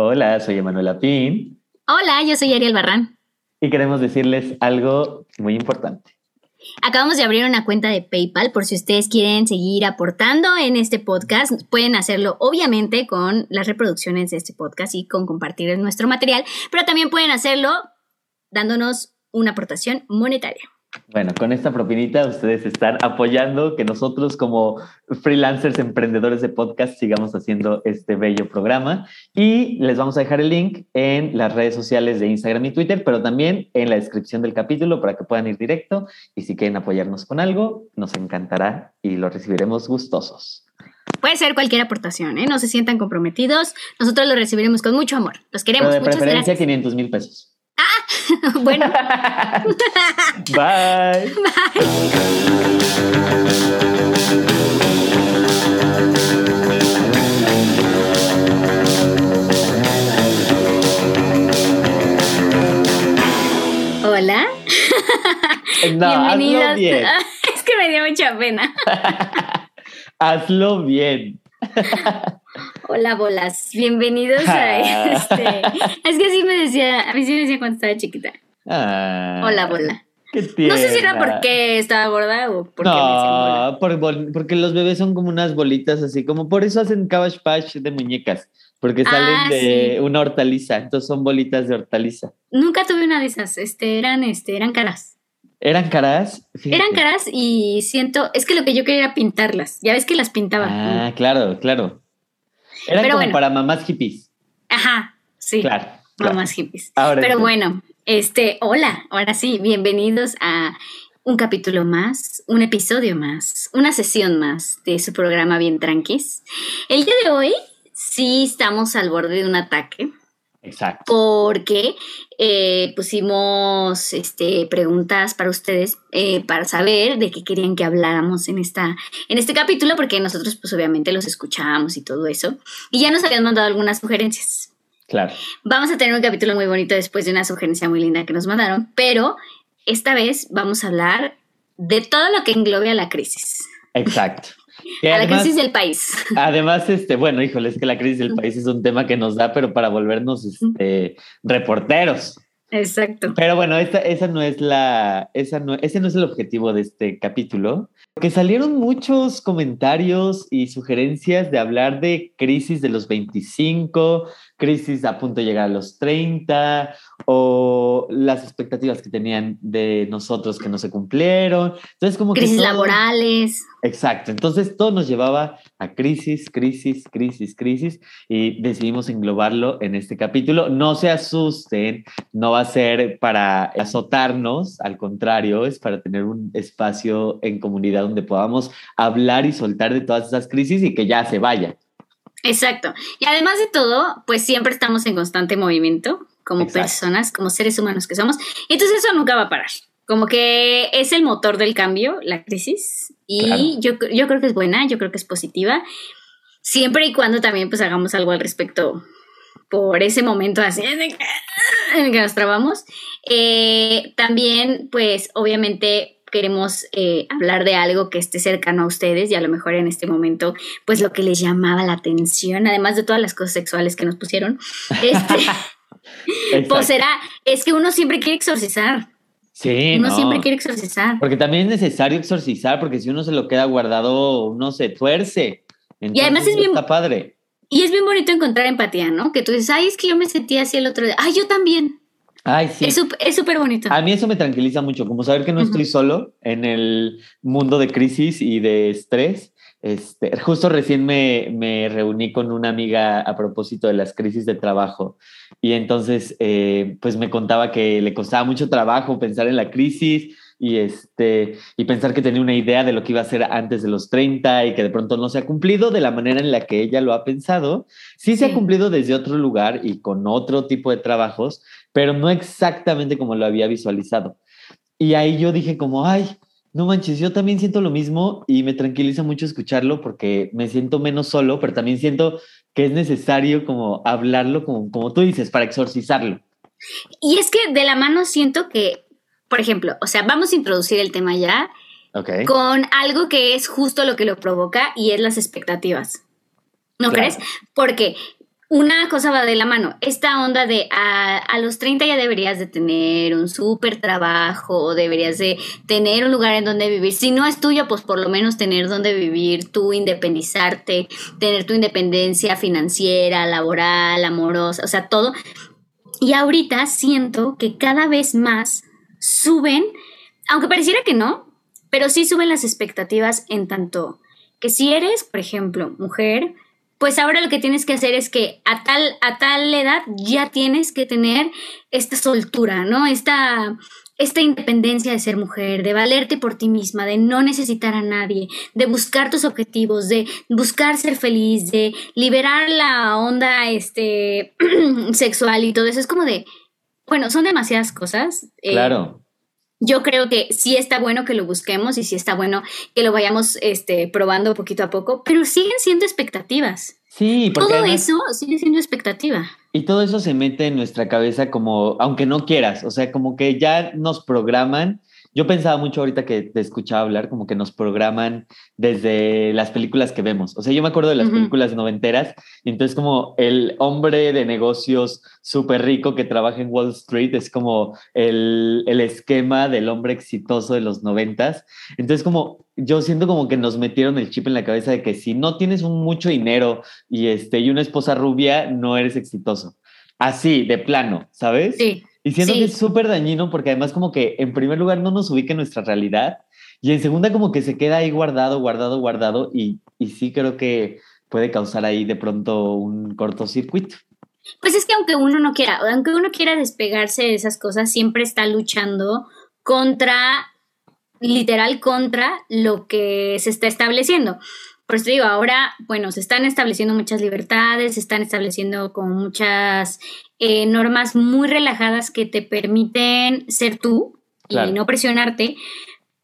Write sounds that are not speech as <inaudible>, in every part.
Hola, soy Emanuela Pin. Hola, yo soy Ariel Barran. Y queremos decirles algo muy importante. Acabamos de abrir una cuenta de PayPal por si ustedes quieren seguir aportando en este podcast. Pueden hacerlo obviamente con las reproducciones de este podcast y con compartir nuestro material, pero también pueden hacerlo dándonos una aportación monetaria. Bueno, con esta propinita ustedes están apoyando que nosotros como freelancers emprendedores de podcast sigamos haciendo este bello programa y les vamos a dejar el link en las redes sociales de Instagram y Twitter, pero también en la descripción del capítulo para que puedan ir directo y si quieren apoyarnos con algo, nos encantará y lo recibiremos gustosos. Puede ser cualquier aportación, ¿eh? No se sientan comprometidos. Nosotros lo recibiremos con mucho amor. Los queremos. Pero de preferencia 500 mil pesos. <laughs> Bueno. <laughs> Bye. Hola. No, hazlo Bienvenidos. bien. <laughs> Es que me dio mucha pena. Hazlo bien. Hola, bolas. Bienvenidos a este. Es que así me decía, a mí sí me decía cuando estaba chiquita. Ah, Hola, bola. qué No sé si era porque estaba gorda o porque me. No, por bol- porque los bebés son como unas bolitas así, como por eso hacen cabbage patch de muñecas, porque salen Ah, de sí. una hortaliza, entonces son bolitas de hortaliza. Nunca tuve una de esas. Este, eran, este, eran caras. ¿Eran caras? Fíjate. Eran caras y siento, es que lo que yo quería era pintarlas. Ya ves que las pintaba. Ah, claro, claro. Pero como bueno. para mamás hippies. Ajá, sí. Claro. claro. Mamás hippies. Ahora Pero bueno, este, hola, ahora sí, bienvenidos a un capítulo más, un episodio más, una sesión más de su programa Bien Tranquis. El día de hoy sí estamos al borde de un ataque Exacto. porque eh, pusimos este, preguntas para ustedes eh, para saber de qué querían que habláramos en, esta, en este capítulo, porque nosotros pues obviamente los escuchábamos y todo eso, y ya nos habían mandado algunas sugerencias. Claro. Vamos a tener un capítulo muy bonito después de una sugerencia muy linda que nos mandaron, pero esta vez vamos a hablar de todo lo que englobe a la crisis, Exacto. Que a la crisis del país. además, este, bueno, híjole, es que la crisis del país es un tema que nos da, pero para volvernos este, reporteros. Exacto. Pero bueno, esta, esa no es la, esa no, ese no es el objetivo de este capítulo, porque salieron muchos comentarios y sugerencias de hablar de crisis de los 25, crisis a punto de llegar a los 30, o las expectativas que tenían de nosotros que no se cumplieron. Entonces, como que Crisis todo- laborales. Exacto, entonces todo nos llevaba a crisis, crisis, crisis, crisis y decidimos englobarlo en este capítulo. No se asusten, no va a ser para azotarnos, al contrario, es para tener un espacio en comunidad donde podamos hablar y soltar de todas esas crisis y que ya se vaya. Exacto. Y además de todo, pues siempre estamos en constante movimiento como Exacto. personas, como seres humanos que somos. Entonces eso nunca va a parar. Como que es el motor del cambio, la crisis. Y Claro. yo, yo creo que es buena, yo creo que es positiva. Siempre y cuando también pues hagamos algo al respecto por ese momento así en el que, en el que nos trabamos. Eh, también pues obviamente queremos eh, hablar de algo que esté cercano a ustedes y a lo mejor en este momento pues lo que les llamaba la atención, además de todas las cosas sexuales que nos pusieron, este, <laughs> <laughs> pues era, es que uno siempre quiere exorcizar, sí, uno no. siempre quiere exorcizar. Porque también es necesario exorcizar, porque si uno se lo queda guardado, uno se tuerce. Entonces, además es bien- Está padre. Y es bien bonito encontrar empatía, ¿no? Que tú dices, ay, es que yo me sentí así el otro día, ay, yo también. Ay, sí. Es súper bonito. A mí eso me tranquiliza mucho, como saber que no Ujú. estoy solo en el mundo de crisis y de estrés. Este, justo recién me, me reuní con una amiga a propósito de las crisis de trabajo y entonces eh, pues me contaba que le costaba mucho trabajo pensar en la crisis y, este, y pensar que tenía una idea de lo que iba a hacer antes de los 30 y que de pronto no se ha cumplido de la manera en la que ella lo ha pensado. Sí, se ha Sí. cumplido desde otro lugar y con otro tipo de trabajos, pero no exactamente como lo había visualizado. Y ahí yo dije como, ay, no manches, yo también siento lo mismo y me tranquiliza mucho escucharlo porque me siento menos solo, pero también siento que es necesario como hablarlo, como, como tú dices, para exorcizarlo. Y es que de la mano siento que, por ejemplo, o sea, vamos a introducir el tema ya con algo que es justo lo que lo provoca y es las expectativas. ¿No Claro. crees? Porque una cosa va de la mano. Esta onda de a, los 30 ya deberías de tener un súper trabajo, deberías de tener un lugar en donde vivir. Si no es tuyo, pues por lo menos tener donde vivir, tú independizarte, tener tu independencia financiera, laboral, amorosa, o sea, todo. Y ahorita siento que cada vez más suben, aunque pareciera que no, pero sí suben las expectativas en tanto que si eres, por ejemplo, mujer, pues ahora lo que tienes que hacer es que a tal, a tal edad ya tienes que tener esta soltura, ¿no? Esta, esta independencia de ser mujer, de valerte por ti misma, de no necesitar a nadie, de buscar tus objetivos, de buscar ser feliz, de liberar la onda este, <clears throat> sexual y todo eso. Es como de, bueno, son demasiadas cosas. Eh, claro yo creo que sí está bueno que lo busquemos y sí está bueno que lo vayamos este, probando poquito a poco, pero siguen siendo expectativas. Sí, porque todo eso sigue siendo expectativa. Y todo eso se mete en nuestra cabeza como, aunque no quieras, o sea, como que ya nos programan yo pensaba mucho ahorita que te escuchaba hablar, como que nos programan desde las películas que vemos. O sea, yo me acuerdo de las películas noventeras, y entonces como el hombre de negocios súper rico que trabaja en Wall Street es como el, el esquema del hombre exitoso de los noventas. Entonces como yo siento como que nos metieron el chip en la cabeza de que si no tienes un mucho dinero y, este, y una esposa rubia, no eres exitoso. Así, de plano, ¿sabes? Sí. Y siento que es súper dañino porque además como que en primer lugar no nos ubica en nuestra realidad y en segunda como que se queda ahí guardado, guardado, guardado y, y sí creo que puede causar ahí de pronto un cortocircuito. Pues es que aunque uno no quiera, aunque uno quiera despegarse de esas cosas, siempre está luchando contra, literal, contra lo que se está estableciendo. Por eso digo, ahora, bueno, se están estableciendo muchas libertades, se están estableciendo como muchas eh, normas muy relajadas que te permiten ser tú y no presionarte,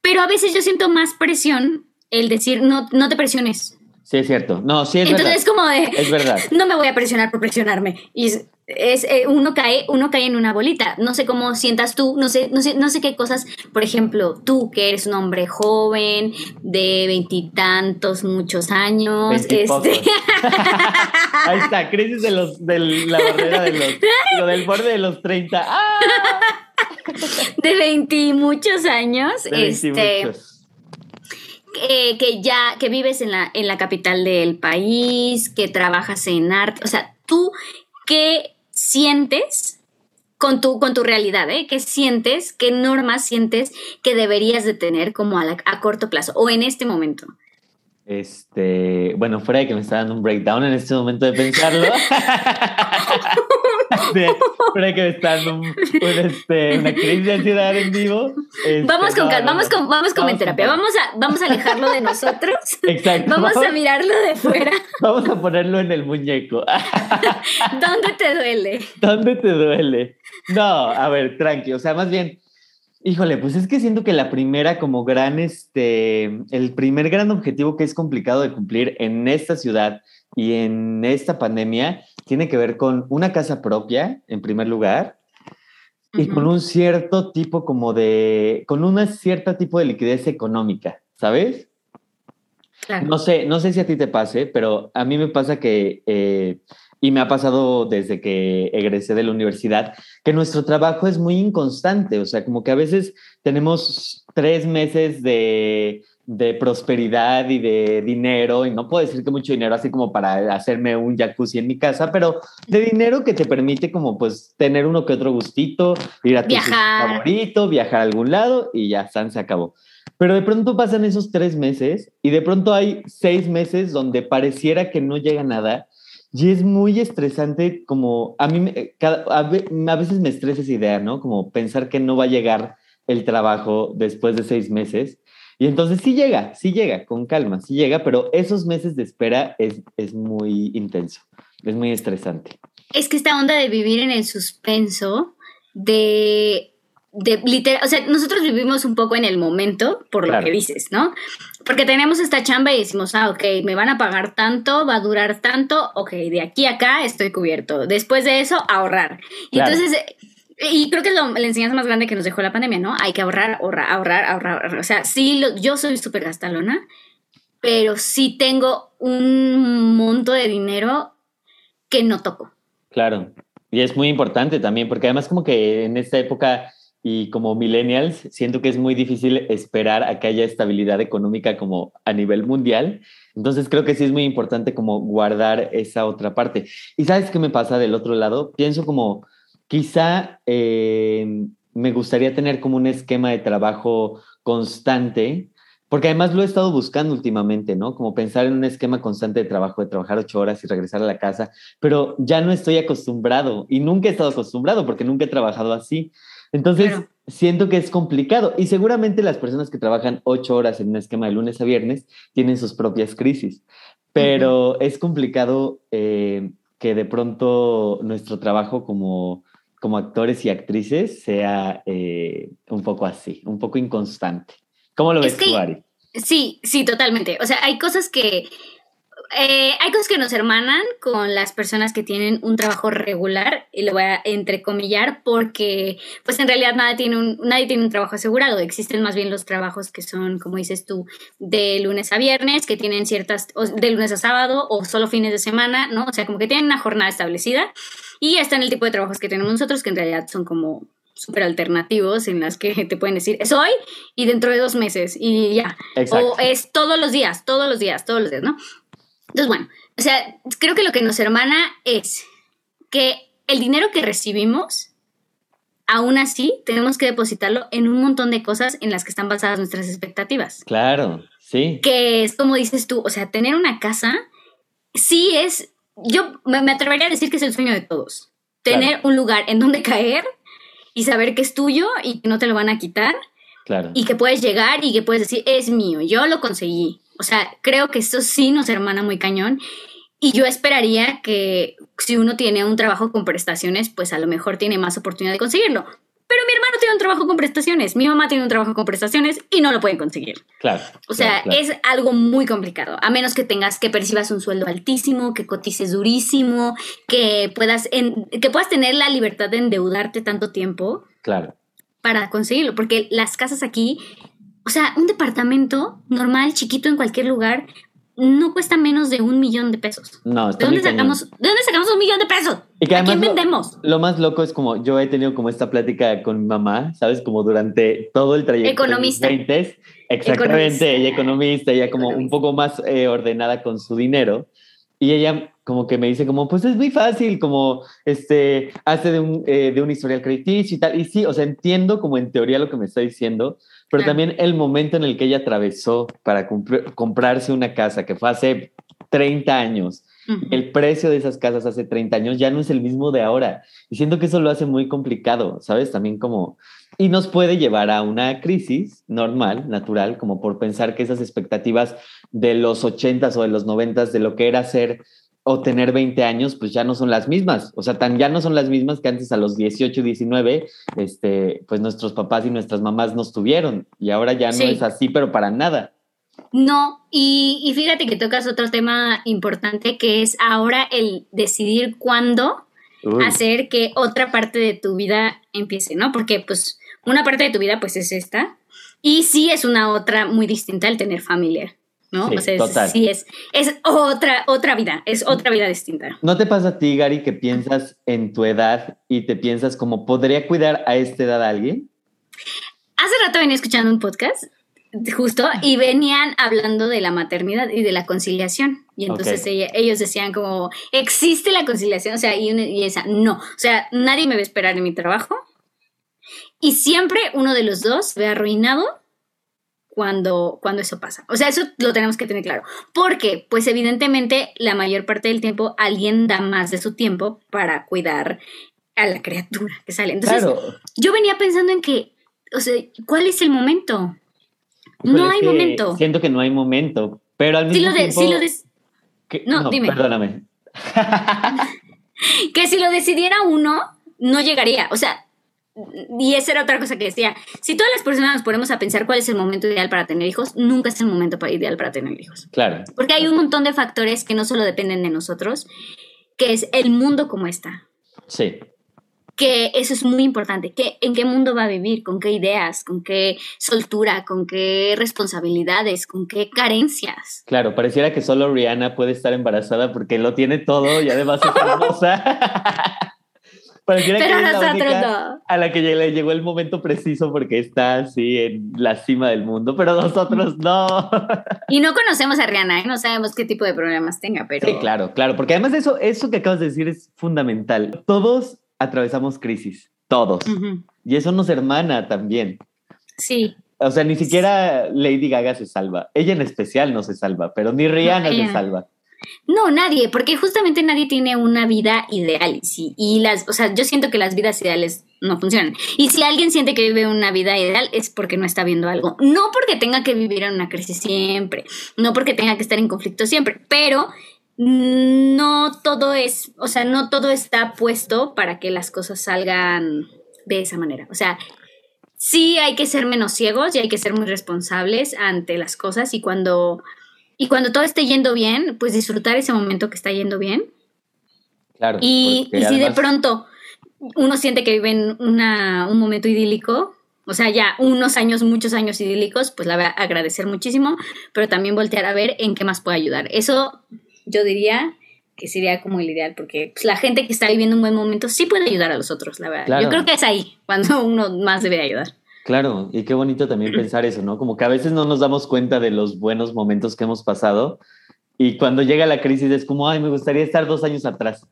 pero a veces yo siento más presión el decir, no, no te presiones. Sí, es cierto. No, sí es Entonces es como de, es verdad. <laughs> no me voy a presionar por presionarme. Y es, eh, uno cae uno cae en una bolita. No sé cómo sientas tú no sé no sé no sé qué cosas por ejemplo tú que eres un hombre joven de veintitantos muchos años este <laughs> ahí está crisis de los de la barrera de los del borde de los 30 ¡Ah! <laughs> de veinti muchos años de este eh, que ya que vives en la en la capital del país que trabajas en arte. O sea tú ¿qué sientes con tu, con tu realidad, ¿eh? ¿Qué sientes? ¿Qué normas sientes que deberías de tener como a, a corto plazo o en este momento? Este, bueno, fuera de que me está dando un breakdown en este momento de pensarlo. <laughs> fuera de que me está dando un, este, una crisis de ansiedad en vivo. Este, vamos con vamos con, vamos con terapia. Vamos a, vamos a alejarlo de nosotros. <laughs> Exacto. Vamos, a mirarlo de fuera. <laughs> Vamos a ponerlo en el muñeco. ¿Dónde te duele? ¿Dónde te duele? No, a ver, tranqui. O sea, más bien Híjole, pues es que siento que la primera como gran, este, el primer gran objetivo que es complicado de cumplir en esta ciudad y en esta pandemia tiene que ver con una casa propia, en primer lugar, y con un cierto tipo como de, con una cierta tipo de liquidez económica, ¿sabes? No sé, no sé si a ti te pase, pero a mí me pasa que eh, y me ha pasado desde que egresé de la universidad, que nuestro trabajo es muy inconstante, o sea, como que a veces tenemos tres meses de, de prosperidad y de dinero, y no puedo decir que mucho dinero así como para hacerme un jacuzzi en mi casa, pero de dinero que te permite como pues tener uno que otro gustito, ir a tu favorito, viajar a algún lado y ya, San se acabó. Pero de pronto pasan esos tres meses y de pronto hay seis meses donde pareciera que no llega nada y es muy estresante como a mí a, veces me estresa esa idea, ¿no? Como pensar que no va a llegar el trabajo después de seis meses. Y entonces sí llega, sí llega, con calma, sí llega, pero esos meses de espera es, es muy intenso, es muy estresante. Es que esta onda de vivir en el suspenso, de de literal, o sea, nosotros vivimos un poco en el momento, por lo que dices, ¿no? Porque tenemos esta chamba y decimos, ah, ok, me van a pagar tanto, va a durar tanto, ok, de aquí a acá estoy cubierto. Después de eso, ahorrar. Y entonces, y creo que es la enseñanza más grande que nos dejó la pandemia, ¿no? Hay que ahorrar, ahorrar, ahorrar, ahorrar. O sea, sí, yo soy súper gastalona, pero sí tengo un monto de dinero que no toco. Claro. Y es muy importante también, porque además como que en esta época y como millennials, siento que es muy difícil esperar a que haya estabilidad económica como a nivel mundial. Entonces creo que sí es muy importante como guardar esa otra parte. ¿Y sabes qué me pasa del otro lado? Pienso como quizá eh, me gustaría tener como un esquema de trabajo constante porque además lo he estado buscando últimamente, ¿no? Como pensar en un esquema constante de trabajo, de trabajar ocho horas y regresar a la casa, pero ya no estoy acostumbrado y nunca he estado acostumbrado porque nunca he trabajado así. Entonces, siento que es complicado y seguramente las personas que trabajan ocho horas en un esquema de lunes a viernes tienen sus propias crisis, pero es complicado eh, que de pronto nuestro trabajo como, como actores y actrices sea eh, un poco así, un poco inconstante. ¿Cómo lo ves tú, Ari? Sí, sí, totalmente. O sea, hay cosas que eh, hay cosas que nos hermanan con las personas que tienen un trabajo regular, y lo voy a entrecomillar, porque pues en realidad nadie tiene, un, nadie tiene un trabajo asegurado, existen más bien los trabajos que son, como dices tú, de lunes a viernes, que tienen ciertas, de lunes a sábado o solo fines de semana, ¿no? O sea, como que tienen una jornada establecida y están el tipo de trabajos que tenemos nosotros, que en realidad son como súper alternativos en las que <laughs> te pueden decir, es hoy y dentro de dos meses y ya. O es todos los días, todos los días, todos los días, ¿no? Entonces, bueno, o sea, creo que lo que nos hermana es que el dinero que recibimos, aún así, tenemos que depositarlo en un montón de cosas en las que están basadas nuestras expectativas. Claro, sí. Que es como dices tú, o sea, tener una casa, sí es, yo me atrevería a decir que es el sueño de todos. Tener un lugar en donde caer y saber que es tuyo y que no te lo van a quitar. Claro. Y que puedes llegar y que puedes decir, es mío, yo lo conseguí. O sea, creo que esto sí nos hermana muy cañón. Y yo esperaría que si uno tiene un trabajo con prestaciones, pues a lo mejor tiene más oportunidad de conseguirlo. Pero mi hermano tiene un trabajo con prestaciones, mi mamá tiene un trabajo con prestaciones y no lo pueden conseguir. Claro. O sea, es algo muy complicado, a menos que tengas que percibas un sueldo altísimo, que cotices durísimo, que puedas que puedas tener la libertad de endeudarte tanto tiempo. Claro. Para conseguirlo, porque las casas aquí, o sea, un departamento normal, chiquito en cualquier lugar, no cuesta menos de un millón de pesos. No, ¿De dónde, sacamos, ¿De dónde sacamos un millón de pesos? Y ¿A quién vendemos? Lo, más loco es como yo he tenido como esta plática con mi mamá, ¿sabes? Como durante todo el trayecto. Economista. De 20, exactamente, ella economista, ella como un poco más eh, ordenada con su dinero. Y ella como que me dice como, pues es muy fácil, como, este, hace de un, eh, de un historial crediticio y tal. Y sí, o sea, entiendo como en teoría lo que me está diciendo, pero también el momento en el que ella atravesó para comprarse una casa, que fue hace 30 años, el precio de esas casas hace 30 años ya no es el mismo de ahora. Y siento que eso lo hace muy complicado, ¿sabes? También como... Y nos puede llevar a una crisis normal, natural, como por pensar que esas expectativas de los 80s o de los 90s, de lo que era ser o tener 20 años, pues ya no son las mismas. O sea, tan ya no son las mismas que antes a los 18, 19, este, pues nuestros papás y nuestras mamás nos tuvieron. Y ahora ya no es así, pero para nada. No, y, fíjate que tocas otro tema importante que es ahora el decidir cuándo hacer que otra parte de tu vida empiece, ¿no? Porque pues una parte de tu vida pues es esta y sí es una otra muy distinta el tener familia. ¿No? Sí, o sea, sí es, es otra, otra vida, es otra vida distinta. ¿No te pasa a ti, Gary, que piensas en tu edad y te piensas como, ¿podría cuidar a esta edad a alguien? Hace rato venía escuchando un podcast, justo, y venían hablando de la maternidad y de la conciliación. Y entonces ellos decían como, ¿existe la conciliación? O sea, y, y esa, no. O sea, nadie me va a esperar en mi trabajo. Y siempre uno de los dos ve arruinado cuando, cuando eso pasa. O sea, eso lo tenemos que tener claro. Porque, pues evidentemente, la mayor parte del tiempo alguien da más de su tiempo para cuidar a la criatura que sale. Entonces, yo venía pensando en que, o sea, ¿cuál es el momento? no hay momento. Siento que no hay momento, pero al mismo tiempo... Si lo no, dime. Perdóname. <laughs> <laughs> que si lo decidiera uno, no llegaría. O sea, y esa era otra cosa que decía, si todas las personas nos ponemos a pensar cuál es el momento ideal para tener hijos, nunca es el momento ideal para tener hijos. Claro. Porque hay un montón de factores que no solo dependen de nosotros, que es el mundo como está. Sí. que eso es muy importante, que en qué mundo va a vivir, con qué ideas, con qué soltura, con qué responsabilidades, con qué carencias. Claro, pareciera que solo Rihanna puede estar embarazada porque lo tiene todo y además es hermosa. <laughs> pareciera Pero que es la nosotros única no. a la que le llegó el momento preciso porque está así en la cima del mundo, pero nosotros no. Y no conocemos a Rihanna, ¿eh? no sabemos qué tipo de problemas tenga, pero... Sí, claro, claro, porque además eso, eso que acabas de decir es fundamental. Todos atravesamos crisis, todos. Y eso nos hermana también. Sí, O sea, ni siquiera Lady Gaga se salva. Ella en especial no se salva, pero ni Rihanna ella se salva. No, nadie, porque justamente nadie tiene una vida ideal. Sí, y las, o sea, yo siento que las vidas ideales no funcionan. Y si alguien siente que vive una vida ideal es porque no está viendo algo. No porque tenga que vivir en una crisis siempre, no porque tenga que estar en conflicto siempre, pero no todo es, o sea, no todo está puesto para que las cosas salgan de esa manera. O sea, sí hay que ser menos ciegos y hay que ser muy responsables ante las cosas y cuando y cuando todo esté yendo bien, pues disfrutar ese momento que está yendo bien. Claro. Y, si de pronto uno siente que vive en una, un momento idílico, o sea, ya unos años, muchos años idílicos, pues la voy a agradecer muchísimo, pero también voltear a ver en qué más puede ayudar. Eso yo diría que sería como el ideal, porque pues, la gente que está viviendo un buen momento sí puede ayudar a los otros, la verdad. Claro. Yo creo que es ahí cuando uno más debe ayudar. Claro, y qué bonito también <clears throat> pensar eso, ¿no? Como que a veces no nos damos cuenta de los buenos momentos que hemos pasado y cuando llega la crisis es como, ay, me gustaría estar dos años atrás.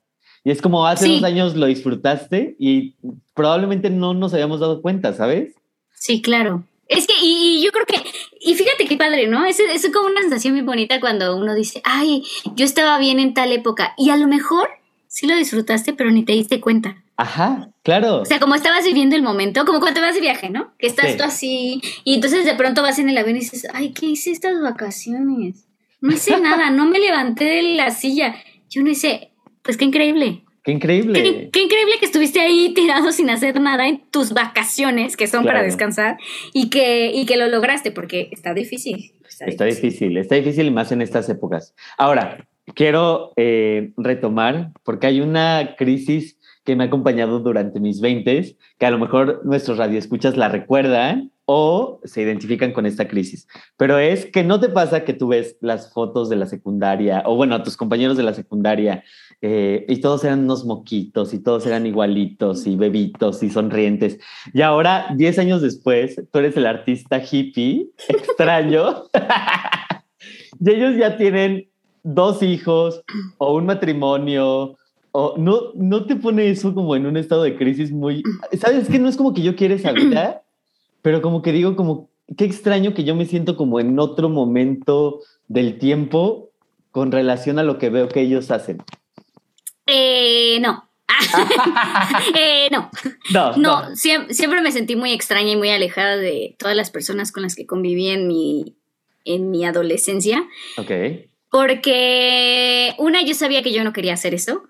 Y es como hace Sí. dos años lo disfrutaste y probablemente no nos habíamos dado cuenta, ¿sabes? Sí, claro. Es que, y, y yo creo que, y fíjate qué padre, ¿no? Es, es como una sensación muy bonita cuando uno dice, ay, yo estaba bien en tal época. Y a lo mejor sí lo disfrutaste, pero ni te diste cuenta. Ajá, claro. O sea, como estabas viviendo el momento, como cuando te vas de viaje, ¿no? Que estás Sí. tú así, y entonces de pronto vas en el avión y dices, ay, ¿qué hice estas vacaciones? No hice <laughs> nada, no me levanté de la silla. Yo no hice, pues qué increíble. Qué increíble. Qué, qué increíble que estuviste ahí tirado sin hacer nada en tus vacaciones, que son para descansar, y que, y que lo lograste, porque está difícil. Está difícil, está difícil más en estas épocas. Ahora, quiero eh, retomar, porque hay una crisis que me ha acompañado durante mis 20, que a lo mejor nuestros radioescuchas la recuerdan o se identifican con esta crisis. Pero es que no te pasa que tú ves las fotos de la secundaria, o bueno, a tus compañeros de la secundaria, eh, y todos eran unos moquitos, y todos eran igualitos, y bebitos, y sonrientes. Y ahora, 10 años después, tú eres el artista hippie, extraño, <laughs> y ellos ya tienen dos hijos o un matrimonio. O no, no te pone eso como en un estado de crisis muy... ¿Sabes? que no es como que yo quiera esa vida, pero como que digo como, qué extraño que yo me siento como en otro momento del tiempo con relación a lo que veo que ellos hacen. Eh, no. <laughs> eh, no. No, No, no. siem- siempre, me sentí muy extraña y muy alejada de todas las personas con las que conviví en mi, en mi adolescencia. Ok, Porque, una, yo sabía que yo no quería hacer eso.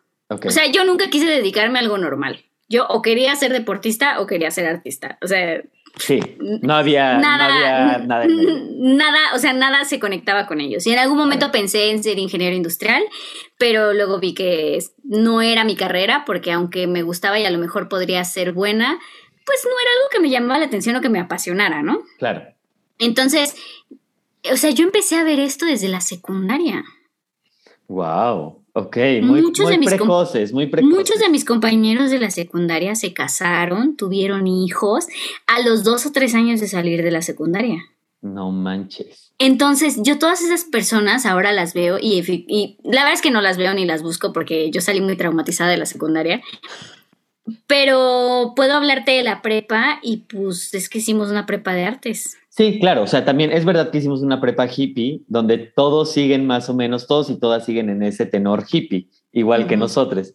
O sea, yo nunca quise dedicarme a algo normal. Yo o quería ser deportista o quería ser artista. O sea, sí, no había nada, no había nada. nada, o sea, nada se conectaba con ellos. Y en algún momento pensé en ser ingeniero industrial, pero luego vi que no era mi carrera, porque aunque me gustaba y a lo mejor podría ser buena, pues no era algo que me llamaba la atención o que me apasionara, ¿no? Claro. Entonces, o sea, yo empecé a ver esto desde la secundaria. Wow. Ok, muy, Muchos muy de mis com- precoces, muy precoces. Muchos de mis compañeros de la secundaria se casaron, tuvieron hijos a los dos o tres años de salir de la secundaria. No manches. Entonces, yo todas esas personas ahora las veo y la verdad es que no las veo ni las busco porque yo salí muy traumatizada de la secundaria. Pero puedo hablarte de la prepa y pues es que hicimos una prepa de artes. Sí, claro, o sea, también es verdad que hicimos una prepa hippie donde todos siguen más o menos, todos y todas siguen en ese tenor hippie, igual que nosotros.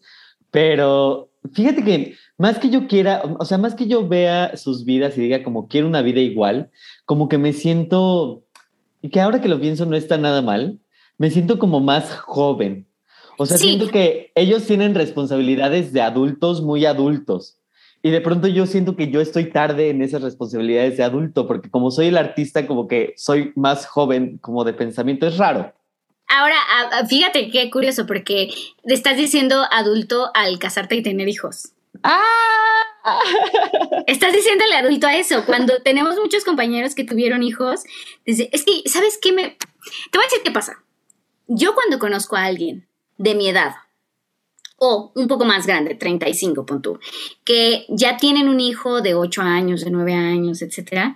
Pero fíjate que más que yo quiera, o sea, más que yo vea sus vidas y diga como quiero una vida igual, como que me siento, y que ahora que lo pienso no está nada mal, me siento como más joven. O sea, Sí. siento que ellos tienen responsabilidades de adultos muy adultos. Y de pronto yo siento que yo estoy tarde en esas responsabilidades de adulto, porque como soy el artista, como que soy más joven como de pensamiento, es raro. Ahora, fíjate qué curioso porque le estás diciendo adulto al casarte y tener hijos. ¡Ah! <laughs> Estás diciéndole adulto a eso. Cuando tenemos muchos compañeros que tuvieron hijos, dice, es que, ¿sabes qué me...? Te voy a decir qué pasa. Yo cuando conozco a alguien de mi edad, o un poco más grande, 35, pon que ya tienen un hijo de 8 años, de 9 años, etcétera,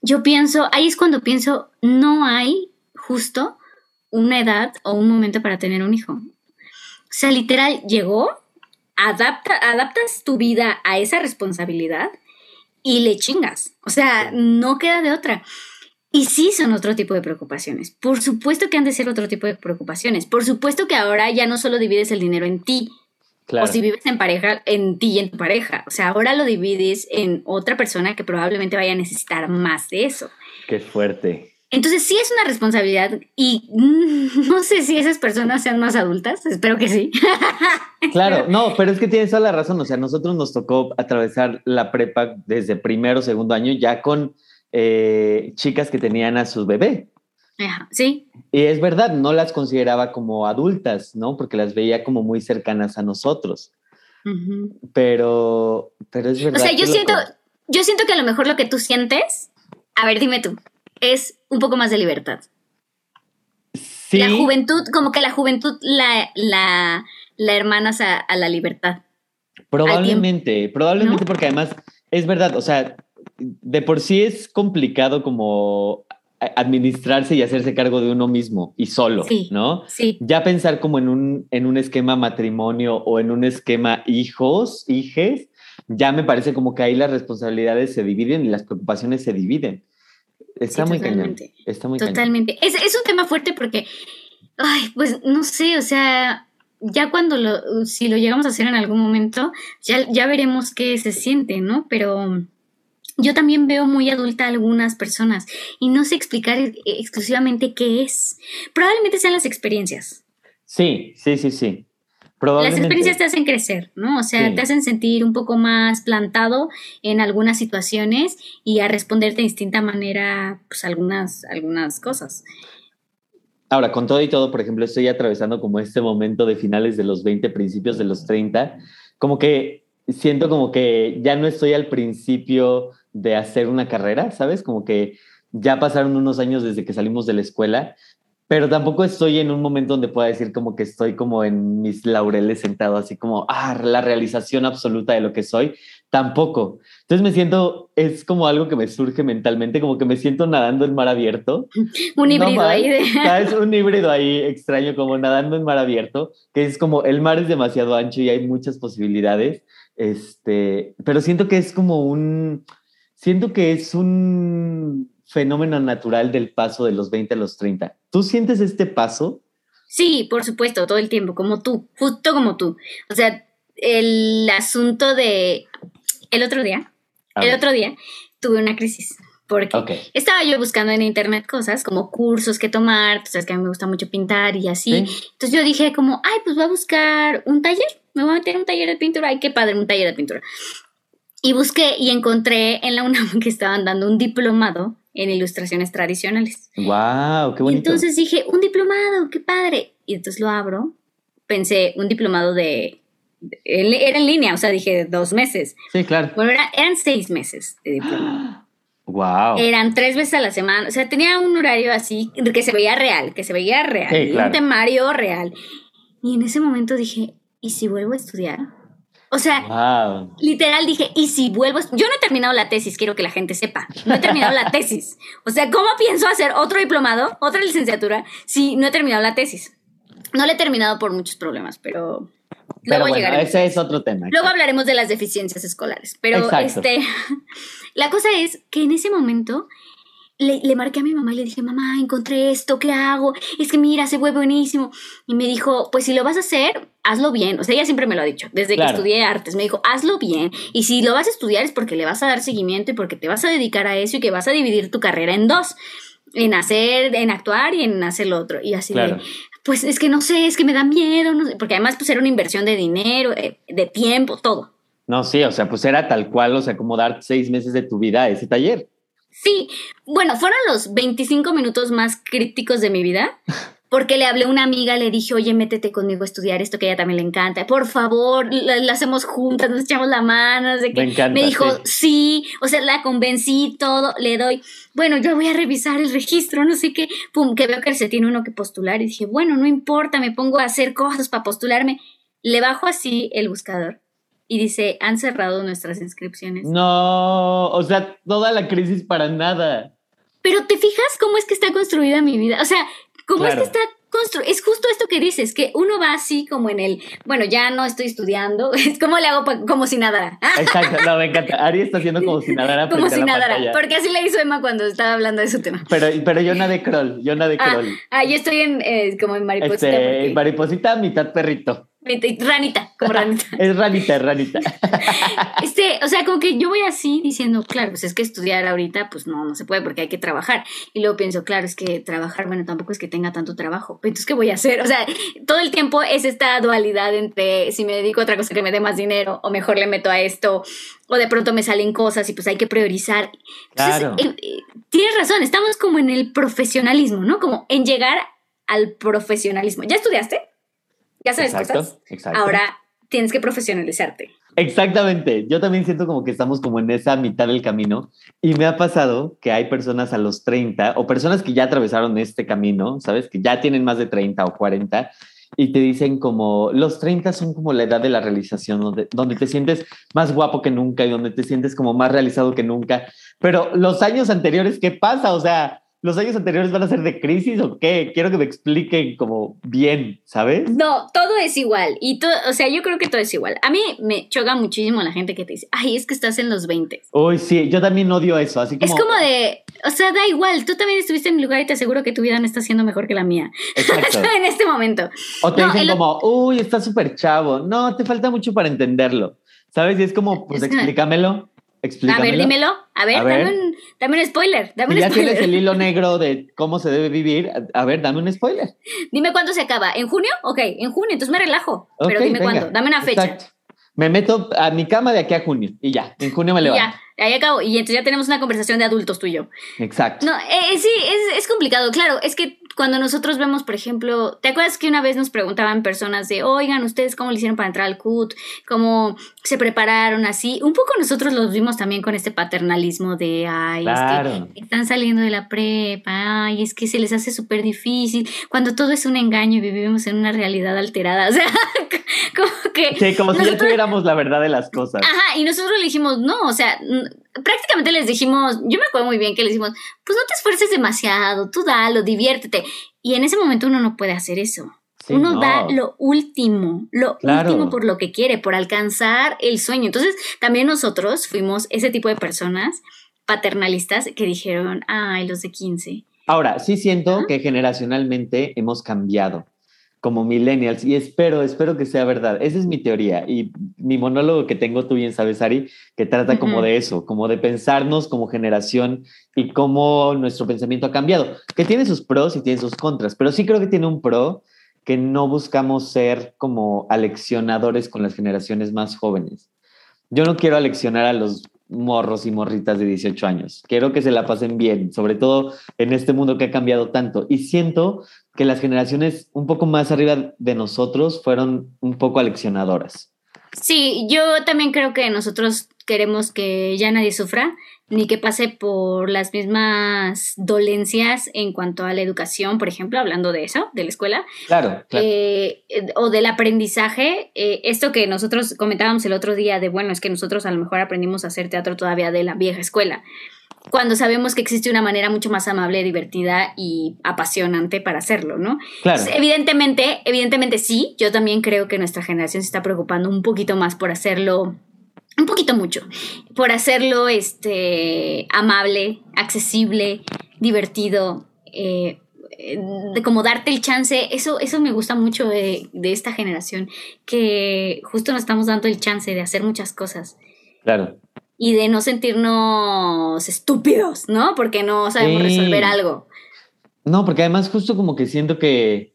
yo pienso, ahí es cuando pienso, no hay justo una edad o un momento para tener un hijo. O sea, literal, llegó, adapta, adaptas tu vida a esa responsabilidad y le chingas. O sea, no queda de otra. Y sí son otro tipo de preocupaciones. Por supuesto que han de ser otro tipo de preocupaciones. Por supuesto que ahora ya no solo divides el dinero en ti, o si vives en pareja, en ti y en tu pareja. O sea, ahora lo divides en otra persona que probablemente vaya a necesitar más de eso. Qué fuerte. Entonces sí es una responsabilidad y <laughs> no sé si esas personas sean más adultas, espero que sí. <laughs> Claro, no, pero es que tienes toda la razón, o sea, nosotros nos tocó atravesar la prepa desde primero, segundo año ya con eh, chicas que tenían a su bebé. sí. Y es verdad, no las consideraba como adultas, ¿no? Porque las veía como muy cercanas a nosotros. Pero, pero es verdad. O sea, yo siento, yo siento que a lo mejor lo que tú sientes, a ver, dime tú, es un poco más de libertad. Sí. La juventud, como que la juventud la, la, la hermanas a, la libertad. Probablemente, probablemente porque además es verdad, o sea, de por sí es complicado como administrarse y hacerse cargo de uno mismo y solo, ¿no? Sí. Ya pensar como en un, en un esquema matrimonio o en un esquema hijos, hijes, ya me parece como que ahí las responsabilidades se dividen y las preocupaciones se dividen. Está muy cañón. Está muy Totalmente. Es, es, un tema fuerte porque, ay, pues no sé, o sea, ya cuando lo, si lo llegamos a hacer en algún momento, ya, ya veremos qué se siente, ¿no? Pero yo también veo muy adulta a algunas personas y no sé explicar exclusivamente qué es. Probablemente sean las experiencias. Sí, sí, sí, sí. Las experiencias te hacen crecer, ¿no? O sea, te hacen sentir un poco más plantado en algunas situaciones y a responder de distinta manera, pues, algunas, algunas cosas. Ahora, con todo y todo, por ejemplo, estoy atravesando como este momento de finales de los 20, principios de los 30, como que siento como que ya no estoy al principio de hacer una carrera, ¿sabes? Como que ya pasaron unos años desde que salimos de la escuela, pero tampoco estoy en un momento donde pueda decir como que estoy como en mis laureles sentado, así como, ah, la realización absoluta de lo que soy, tampoco. Entonces me siento, es como algo que me surge mentalmente, como que me siento nadando en mar abierto. <laughs> Un híbrido ahí. De... <laughs> Es un híbrido ahí extraño, como nadando en mar abierto, que es como el mar es demasiado ancho y hay muchas posibilidades, este, pero siento que es como un, siento que es un fenómeno natural del paso de los 20 a los 30. ¿Tú sientes este paso? Sí, por supuesto, todo el tiempo, como tú, justo como tú. O sea, el asunto de el otro día, el otro día tuve una crisis porque estaba yo buscando en internet cosas como cursos que tomar, tú sabes que a mí me gusta mucho pintar y así. Entonces yo dije como, ay, pues voy a buscar un taller, me voy a meter en un taller de pintura, ay, qué padre, un taller de pintura. Y busqué y encontré en la UNAM <laughs> que estaban dando un diplomado en ilustraciones tradicionales. ¡Wow! ¡Qué bonito! Entonces dije, un diplomado, qué padre. Y entonces lo abro. Pensé, un diplomado de. Era en línea, o sea, dije dos meses. Sí, claro. Bueno, eran seis meses de diplomado. <gasps> Wow. Eran tres veces a la semana. O sea, tenía un horario así que se veía real, que se veía real. Sí, claro. Un temario real. Y en ese momento dije, ¿y si vuelvo a estudiar? O sea, literal dije, ¿y si vuelvo? Yo no he terminado la tesis, quiero que la gente sepa. No he terminado la tesis. O sea, ¿cómo pienso hacer otro diplomado, otra licenciatura, si no he terminado la tesis? No la he terminado por muchos problemas, pero... Pero luego bueno, ese es otro tema. Luego hablaremos de las deficiencias escolares. Pero este, <laughs> la cosa es que en ese momento le, le, marqué a mi mamá y le dije, mamá, encontré esto, ¿qué hago? Es que mira, se fue buenísimo. Y me dijo, pues si lo vas a hacer, hazlo bien. O sea, ella siempre me lo ha dicho, desde que estudié artes, me dijo, hazlo bien. Y si lo vas a estudiar es porque le vas a dar seguimiento y porque te vas a dedicar a eso y que vas a dividir tu carrera en dos. En hacer, en actuar y en hacer lo otro. Y así de, pues es que no sé, es que me da miedo, no sé, porque además pues era una inversión de dinero, eh, de tiempo, todo. No, sí, o sea, pues era tal cual, o sea, como dar seis meses de tu vida a ese taller. Sí, bueno, fueron los 25 minutos más críticos de mi vida, <laughs> porque le hablé a una amiga, le dije, oye, métete conmigo a estudiar esto que a ella también le encanta. Por favor, la, hacemos juntas, nos echamos la mano. No sé qué. Me, encanta, me dijo, sí. o sea, la convencí, todo, le doy, bueno, yo voy a revisar el registro, no sé qué. Pum, que veo que se tiene uno que postular. Y dije, bueno, no importa, me pongo a hacer cosas para postularme. Le bajo así el buscador y dice, han cerrado nuestras inscripciones. No, o sea, toda la crisis para nada. Pero te fijas cómo es que está construida mi vida. O sea, ¿Cómo es que está construido? Es justo esto que dices, que uno va así como en el, bueno, ya no estoy estudiando, <laughs> ¿cómo le hago como si nadara? <laughs> Exacto, no, me encanta. Ari está haciendo como si nadara. Como si nadara, porque así le hizo Emma cuando estaba hablando de su tema. Pero, pero yo nadé crawl, yo nadé ah, crawl. Ah, yo estoy en, eh, como en mariposita. Este, Mariposita, mitad perrito. Ranita, como <laughs> ranita. es ranita, ranita. <laughs> este, o sea, como que yo voy así diciendo, claro, pues es que estudiar ahorita, pues no, no se puede porque hay que trabajar. Y luego pienso, claro, es que trabajar, bueno, tampoco es que tenga tanto trabajo. Entonces, ¿qué voy a hacer? O sea, todo el tiempo es esta dualidad entre si me dedico a otra cosa que me dé más dinero o mejor le meto a esto o de pronto me salen cosas y pues hay que priorizar. claro. Eh, eh, tienes razón, estamos como en el profesionalismo, ¿no? Como en llegar al profesionalismo. ¿Ya estudiaste? Ya sabes cosas. Exacto. Ahora tienes que profesionalizarte. Exactamente. Yo también siento como que estamos como en esa mitad del camino y me ha pasado que hay personas a los 30 o personas que ya atravesaron este camino, ¿sabes? Que ya tienen más de 30 o 40 y te dicen como los 30 son como la edad de la realización, donde, donde te sientes más guapo que nunca y donde te sientes como más realizado que nunca. Pero los años anteriores, ¿qué pasa? O sea, ¿Los años anteriores van a ser de crisis o qué? Quiero que me expliquen como bien, ¿sabes? No, todo es igual. Y todo, o sea, yo creo que todo es igual. A mí me choca muchísimo la gente que te dice, ay, es que estás en los 20. Uy, sí, yo también odio eso. Así como... Es como de, o sea, da igual, tú también estuviste en mi lugar y te aseguro que tu vida no está siendo mejor que la mía. <laughs> Exacto. en este momento. O te dicen como, uy, estás súper chavo. No, te falta mucho para entenderlo. ¿Sabes? Y es como, pues explícamelo. A ver, dímelo. A ver, Dame, un, spoiler. Dame un ya spoiler. tienes el hilo <laughs> negro de cómo se debe vivir. A ver, dame un spoiler. Dime cuándo se acaba. ¿En junio? Ok, en junio, entonces me relajo. Pero dime cuándo. Dame una fecha. Exacto. Me meto a mi cama de aquí a junio y ya, en junio me levanto. Ya, ahí acabo. Y entonces ya tenemos una conversación de adultos tú y yo. Exacto. No, eh, sí, es, es complicado. Claro, es que cuando nosotros vemos, por ejemplo, ¿te acuerdas que una vez nos preguntaban personas de, oigan, ustedes cómo le hicieron para entrar al CUT? ¿Cómo se prepararon así? Un poco nosotros los vimos también con este paternalismo de, ay, es que están saliendo de la prepa, ay, es que se les hace súper difícil, cuando todo es un engaño y vivimos en una realidad alterada. <laughs> O sea, como que... Sí, como si ya tuviéramos la verdad de las cosas. Ajá, y nosotros le dijimos, no, o sea, prácticamente les dijimos, yo me acuerdo muy bien que les dijimos, pues no te esfuerces demasiado, tú dalo, diviértete. Y en ese momento uno no puede hacer eso. uno da lo último, lo último por lo que quiere, por alcanzar el sueño. Entonces, también nosotros fuimos ese tipo de personas paternalistas que dijeron, ay, los de 15. Ahora, sí siento que generacionalmente hemos cambiado como millennials y espero, espero que sea verdad. Esa es mi teoría y mi monólogo que tengo, tú bien sabes, Ari, que trata como de eso, como de pensarnos como generación y cómo nuestro pensamiento ha cambiado, que tiene sus pros y tiene sus contras, pero sí creo que tiene un pro que no buscamos ser como aleccionadores con las generaciones más jóvenes. Yo no quiero aleccionar a los morros y morritas de 18 años. Quiero que se la pasen bien, sobre todo en este mundo que ha cambiado tanto. Y siento que las generaciones un poco más arriba de nosotros fueron un poco aleccionadoras. Sí, yo también creo que nosotros queremos que ya nadie sufra ni que pase por las mismas dolencias en cuanto a la educación, por ejemplo, hablando de eso, de la escuela. Claro. Eh, o del aprendizaje. Eh, esto que nosotros comentábamos el otro día de, bueno, es que nosotros a lo mejor aprendimos a hacer teatro todavía de la vieja escuela cuando sabemos que existe una manera mucho más amable, divertida y apasionante para hacerlo, ¿no? Claro. evidentemente, evidentemente sí, yo también creo que nuestra generación se está preocupando un poquito más por hacerlo un poquito mucho, por hacerlo este, amable, accesible, divertido, eh, de como darte el chance, eso, eso me gusta mucho de, de, esta generación, que justo nos estamos dando el chance de hacer muchas cosas. Claro y de no sentirnos estúpidos, ¿no? Porque no sabemos resolver algo. No, porque además justo como que siento que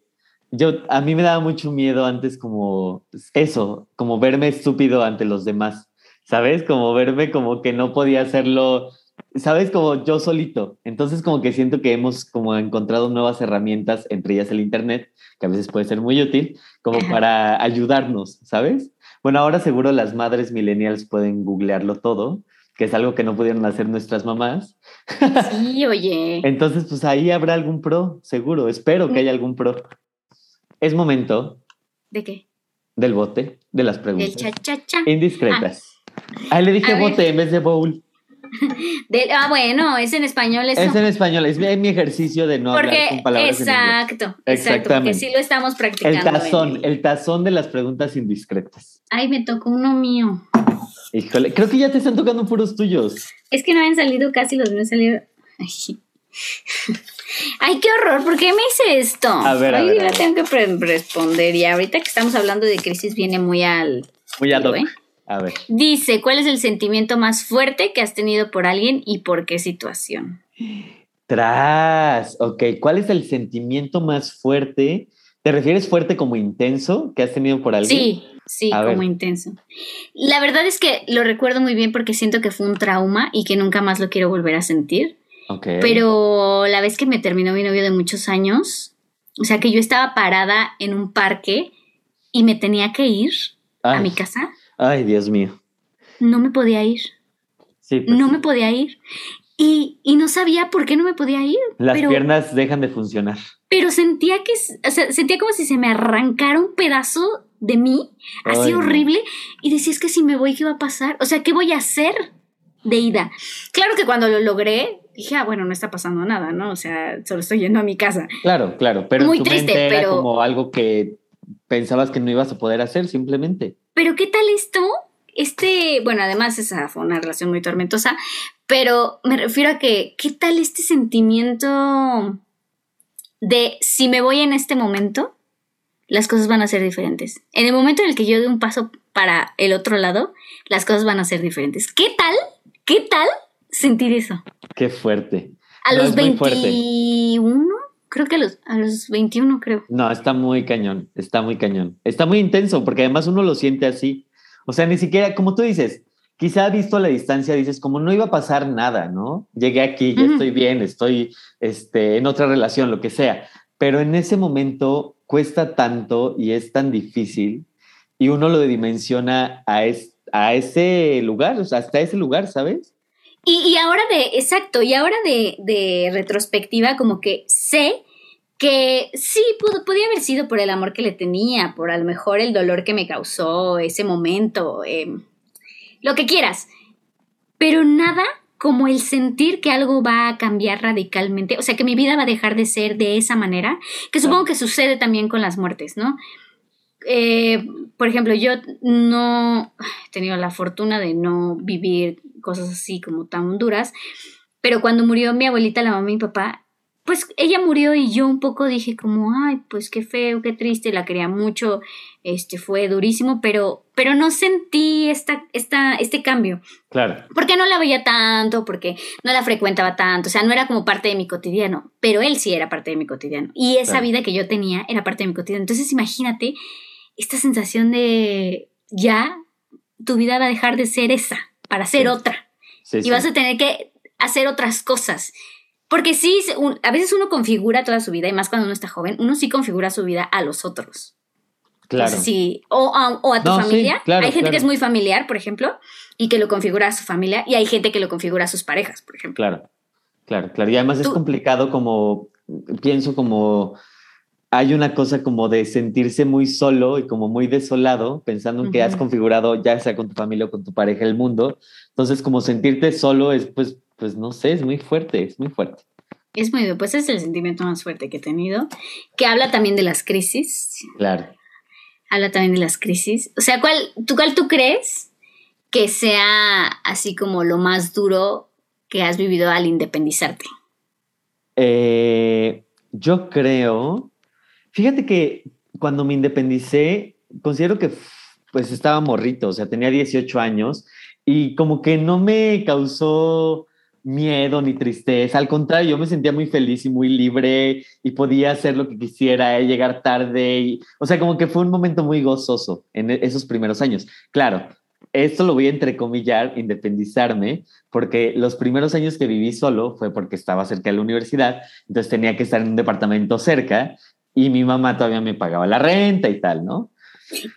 yo, a mí me daba mucho miedo antes como eso, como verme estúpido ante los demás, ¿sabes? Como verme como que no podía hacerlo sabes, como yo solito. Entonces, como que siento que hemos como encontrado nuevas herramientas, entre ellas el Internet, que a veces puede ser muy útil, como para ayudarnos, ¿sabes? Bueno, ahora seguro las madres millennials pueden googlearlo todo, que es algo que no pudieron hacer nuestras mamás. <laughs> Sí, oye. Entonces, pues ahí habrá algún pro, seguro. Espero que haya algún pro. Es momento. ¿De qué? Del bote, de las preguntas. Del cha-cha-cha. Indiscretas. Ahí le dije bote en vez de bowl. <laughs> ah, bueno, es en español eso. Es en español, es mi, ejercicio de no hablar con palabras exacto, en exacto, porque sí lo estamos practicando. El tazón, el tazón de las preguntas indiscretas. Ay, me tocó uno mío. Híjole, creo que ya te están tocando puros tuyos. Es que no habían salido casi los míos salieron. <laughs> Ay. qué horror, ¿por qué me hice esto? A ver, Ay, a tengo que responder. Y ahorita que estamos hablando de crisis viene muy al... Muy ad hoc. A ver. Dice, ¿cuál es el sentimiento más fuerte que has tenido por alguien y por qué situación? Tras, ok, ¿cuál es el sentimiento más fuerte? ¿Te refieres fuerte como intenso que has tenido por alguien? Sí, sí, como intenso. La verdad es que lo recuerdo muy bien porque siento que fue un trauma y que nunca más lo quiero volver a sentir. Okay. Pero la vez que me terminó mi novio de muchos años, o sea que yo estaba parada en un parque y me tenía que ir a mi casa Ay, Dios mío. No me podía ir. Sí, pues no me podía ir. Y, no sabía por qué no me podía ir. Las piernas dejan de funcionar. Pero sentía que, o sea, sentía como si se me arrancara un pedazo de mí, así horrible, y decía, es que si me voy, ¿qué va a pasar? O sea, ¿qué voy a hacer de ida? Claro que cuando lo logré, dije, ah, bueno, no está pasando nada, ¿no? O sea, solo estoy yendo a mi casa. Claro, claro, pero muy triste, era como algo que pensabas que no ibas a poder hacer simplemente. Pero ¿qué tal esto? Este, bueno, además esa fue una relación muy tormentosa, pero me refiero a que, ¿qué tal este sentimiento de si me voy en este momento, las cosas van a ser diferentes? En el momento en el que yo dé un paso para el otro lado, las cosas van a ser diferentes. ¿Qué tal? ¿Qué tal sentir eso? Qué fuerte. A los 21, creo que a los, a los 21, creo. No, está muy cañón, está muy cañón. Está muy intenso porque además uno lo siente así. O sea, ni siquiera, como tú dices, quizá visto a la distancia dices, como no iba a pasar nada, ¿no? Llegué aquí, ya estoy bien, estoy este, en otra relación, lo que sea. Pero en ese momento cuesta tanto y es tan difícil y uno lo dimensiona a, a ese lugar, o sea, hasta ese lugar, ¿sabes? Y, ahora de, exacto, y ahora de, retrospectiva, como que sé que sí, pudo, podía haber sido por el amor que le tenía, por a lo mejor el dolor que me causó ese momento, em, lo que quieras, pero nada como el sentir que algo va a cambiar radicalmente, o sea, que mi vida va a dejar de ser de esa manera, que supongo que sucede también con las muertes, ¿no? Eh, por ejemplo, yo no he tenido la fortuna de no vivir cosas así como tan duras, pero cuando murió mi abuelita, la mamá y mi papá, pues ella murió y yo un poco dije como, ay, pues qué feo, qué triste, la quería mucho, este fue durísimo, pero, pero no sentí esta, esta, este cambio. Claro. Porque no la veía tanto, porque no la frecuentaba tanto, o sea, no era como parte de mi cotidiano, pero él sí era parte de mi cotidiano. Y esa vida que yo tenía era parte de mi cotidiano. Entonces imagínate esta sensación de ya tu vida va a dejar de ser esa para ser otra. y vas a tener que hacer otras cosas. Porque sí, a veces uno configura toda su vida, y más cuando uno está joven, uno sí configura su vida a los otros. Claro. sí, o, a, tu familia. hay gente que es muy familiar, por ejemplo, y que lo configura a su familia, y hay gente que lo configura a sus parejas, por ejemplo. Claro, claro, claro. Y además es complicado como, pienso como hay una cosa como de sentirse muy solo y como muy desolado, pensando en que has configurado ya sea con tu familia o con tu pareja el mundo. Entonces, como sentirte solo es, pues, pues no sé, es muy fuerte, es muy fuerte. Es muy, pues es el sentimiento más fuerte que he tenido, que habla también de las crisis. Claro. Habla también de las crisis. O sea, ¿cuál, tú, ¿cuál tú crees que sea así como lo más duro que has vivido al independizarte? Eh, yo creo Fíjate que cuando me independicé, considero que pues estaba morrito, o sea, tenía 18 años y como que no me causó miedo ni tristeza, al contrario, yo me sentía muy feliz y muy libre y podía hacer lo que quisiera, eh, llegar tarde, y, o sea, como que fue un momento muy gozoso en e-, esos primeros años. Claro, esto lo voy a entrecomillar, independizarme, porque los primeros años que viví solo fue porque estaba cerca de la universidad, entonces tenía que estar en un departamento cerca y mi mamá todavía me pagaba la renta y tal, ¿no?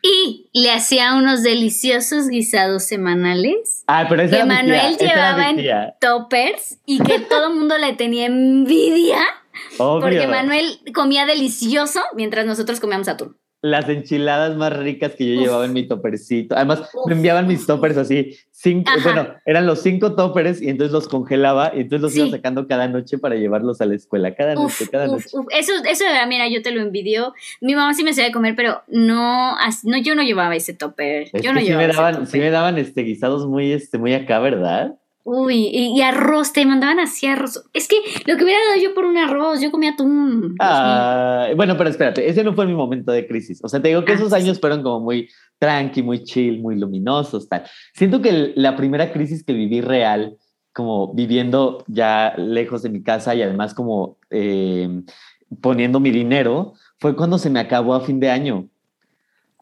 Y le hacía unos deliciosos guisados semanales. Ah, pero esa que tía, Manuel llevaba en toppers y que <laughs> todo el mundo le tenía envidia Obvio. porque Manuel comía delicioso mientras nosotros comíamos atún. Las enchiladas más ricas que yo Uf. llevaba en mi topercito. Además, Uf. me enviaban mis toppers así. Cinco, Ajá. bueno, eran los cinco toppers y entonces los congelaba y entonces los Sí. iba sacando cada noche para llevarlos a la escuela. Cada Uf, noche, cada noche. Eso, eso, mira, yo te lo envidio. Mi mamá sí me hacía de comer, pero no, no yo no llevaba ese topper. Es yo no sí llevaba me ese daban, topper. sí me daban este, guisados muy, este, muy acá, ¿verdad? Uy, y, y arroz, te mandaban así arroz. Es que lo que hubiera dado yo por un arroz, yo comía atún. Ah, bueno, pero espérate, ese no fue mi momento de crisis. O sea, te digo que Ah, esos sí, años fueron como muy tranqui, muy chill, muy luminosos, tal. Siento que el- la primera crisis que viví real, como viviendo ya lejos de mi casa y además como eh, poniendo mi dinero, fue cuando se me acabó a fin de año.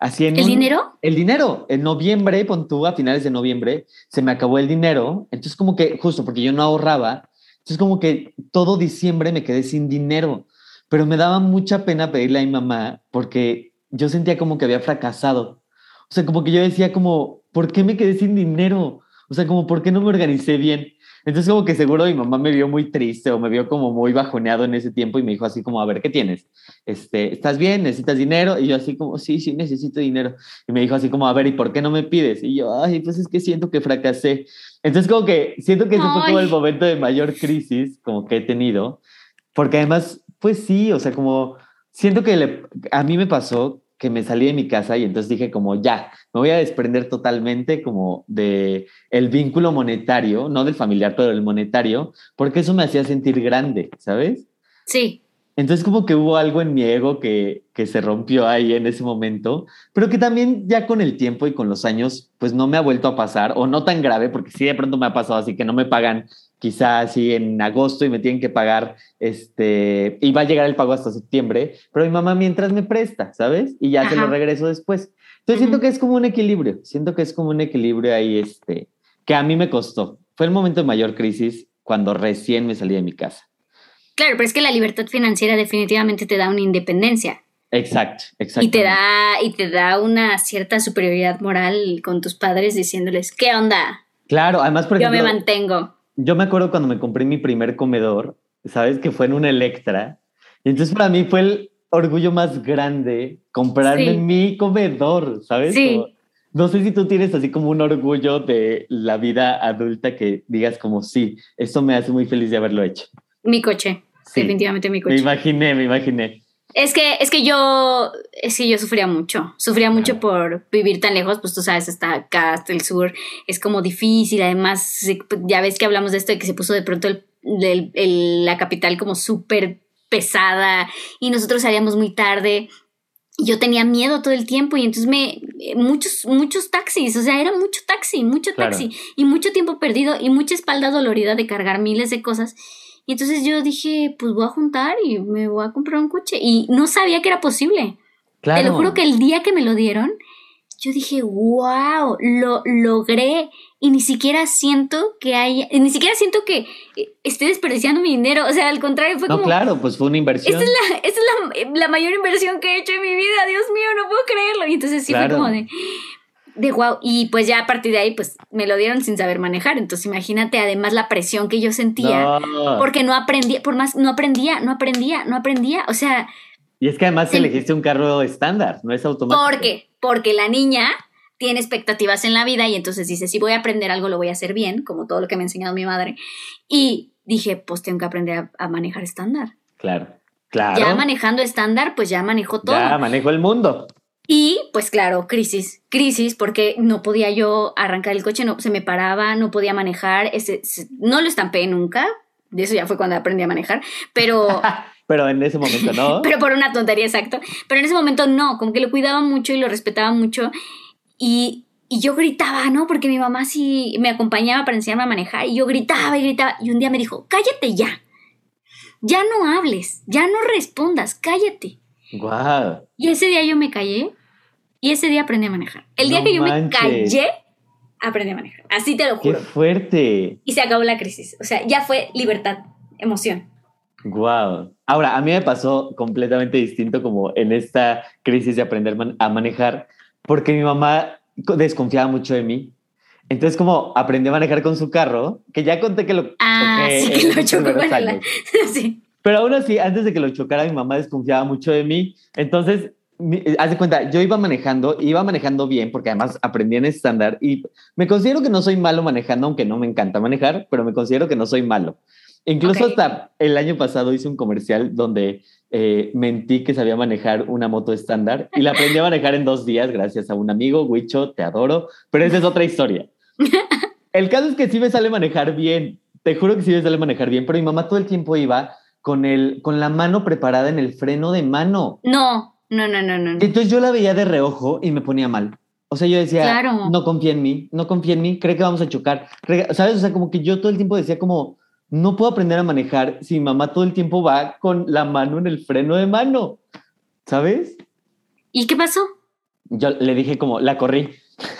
Así en ¿El un- dinero? El dinero. En noviembre, pon tú, a finales de noviembre, se me acabó el dinero. Entonces, como que, justo porque yo no ahorraba, entonces como que todo diciembre me quedé sin dinero. Pero me daba mucha pena pedirle a mi mamá porque yo sentía como que había fracasado. O sea, como que yo decía como, ¿por qué me quedé sin dinero? O sea, como, ¿por qué no me organicé bien? Entonces, como que seguro mi mamá me vio muy triste o me vio como muy bajoneado en ese tiempo y me dijo así como, a ver, ¿qué tienes? Este, ¿Estás bien? ¿Necesitas dinero? Y yo así como, sí, sí, necesito dinero. Y me dijo así como, a ver, ¿y por qué no me pides? Y yo, ay, pues es que siento que fracasé. Entonces, como que siento que ese fue como el momento de mayor crisis como que he tenido. Porque además, pues sí, o sea, como siento que le- a mí me pasó que me salí de mi casa y entonces dije como ya, me voy a desprender totalmente como de el vínculo monetario, no del familiar, pero del monetario, porque eso me hacía sentir grande, ¿sabes? Sí. Entonces como que hubo algo en mi ego que, que se rompió ahí en ese momento, pero que también ya con el tiempo y con los años, pues no me ha vuelto a pasar, o no tan grave, porque sí de pronto me ha pasado así que no me pagan quizás así en agosto y me tienen que pagar, este, y va a llegar el pago hasta septiembre, pero mi mamá mientras me presta, ¿sabes? Y ya se lo Ajá. regreso después. Entonces siento que es como un equilibrio, siento que es como un equilibrio ahí, este, que a mí me costó. Fue el momento de mayor crisis cuando recién me salí de mi casa. Claro, pero es que la libertad financiera definitivamente te da una independencia Exacto, exacto. y te da y te da una cierta superioridad moral con tus padres diciéndoles, "¿Qué onda? Claro, además, por Yo me ejemplo, mantengo." yo me acuerdo cuando me compré mi primer comedor, ¿sabes? Que fue en un Electra. Y entonces para mí fue el orgullo más grande comprarme Sí. mi comedor, ¿sabes? Sí. Como- no sé si tú tienes así como un orgullo de la vida adulta que digas como, sí, esto me hace muy feliz de haberlo hecho. Mi coche, Sí. definitivamente mi Me coche. imaginé, me imaginé. Es que, es que yo, es que yo sufría mucho, sufría mucho por vivir tan lejos, pues tú sabes, hasta acá, hasta el sur, es como difícil, además, ya ves que hablamos de esto, de que se puso de pronto el, el- el- la capital como súper pesada y nosotros salíamos muy tarde. Yo tenía miedo todo el tiempo y entonces me, eh, muchos, muchos taxis, o sea, era mucho taxi, mucho Claro. taxi y mucho tiempo perdido y mucha espalda dolorida de cargar miles de cosas. Y entonces yo dije, pues voy a juntar y me voy a comprar un coche. Y no sabía que era posible. Claro. Te lo juro que el día que me lo dieron, yo dije, wow, lo logré. Y ni siquiera siento que haya, ni siquiera siento que eh, esté desperdiciando mi dinero. O sea, al contrario, fue No, como, claro, pues fue una inversión. esta es, la, esta es la, la mayor inversión que he hecho en mi vida. Dios mío, no puedo creerlo. Y entonces sí Claro. fue como de, de wow. Y pues ya a partir de ahí, pues me lo dieron sin saber manejar. Entonces imagínate además la presión que yo sentía. No. Porque no aprendía, por más, no aprendía, no aprendía, no aprendía. O sea, Y es que además Sí. elegiste un carro estándar, no es automático. ¿por qué? Porque la niña tiene expectativas en la vida y entonces dice, si voy a aprender algo, lo voy a hacer bien, como todo lo que me ha enseñado mi madre. Y dije, pues tengo que aprender a, a manejar estándar. Claro, claro. Ya manejando estándar, pues ya manejo todo. Ya manejo el mundo. Y pues claro, crisis, crisis, porque no podía yo arrancar el coche, no se me paraba, no podía manejar, ese, se- no lo estampé nunca, de eso ya fue cuando aprendí a manejar, pero, <laughs> Pero en ese momento no. <laughs> pero por una tontería, exacto. Pero en ese momento no, como que lo cuidaba mucho y lo respetaba mucho. Y, y yo gritaba, ¿no? Porque mi mamá sí me acompañaba para enseñarme a manejar y yo gritaba y gritaba. Y un día me dijo, cállate ya. Ya no hables, ya no respondas, cállate. Guau. Y ese día yo me callé y ese día aprendí a manejar. El día No que yo manches. me callé, aprendí a manejar. Así te lo juro. ¡Qué fuerte! Y se acabó la crisis. O sea, ya fue libertad, emoción. Wow. Ahora, a mí me pasó completamente distinto como en esta crisis de aprender a manejar, porque mi mamá desconfiaba mucho de mí. Entonces, como aprendí a manejar con su carro, que ya conté que lo ah, sí, que lo chocó con la... <laughs> sí. Pero aún así, antes de que lo chocara, mi mamá desconfiaba mucho de mí. Entonces, haz de cuenta, yo iba manejando, iba manejando bien, porque además aprendí en estándar y me considero que no soy malo manejando, aunque no me encanta manejar, pero me considero que no soy malo. Incluso hasta el año pasado hice un comercial donde eh, mentí que sabía manejar una moto estándar y la aprendí a manejar en dos días gracias a un amigo, Huicho, te adoro, pero esa es otra historia. <laughs> El caso es que sí me sale manejar bien, te juro que sí me sale manejar bien, pero mi mamá todo el tiempo iba con, el, con la mano preparada en el freno de mano. No, no, no, no, no. Entonces yo la veía de reojo y me ponía mal. O sea, yo decía, no confía en mí, no confía en mí, cree que vamos a chocar. ¿Sabes? O sea, como que yo todo el tiempo decía como, no puedo aprender a manejar si mamá todo el tiempo va con la mano en el freno de mano, ¿sabes? ¿Y qué pasó? Yo le dije como, la corrí. <laughs>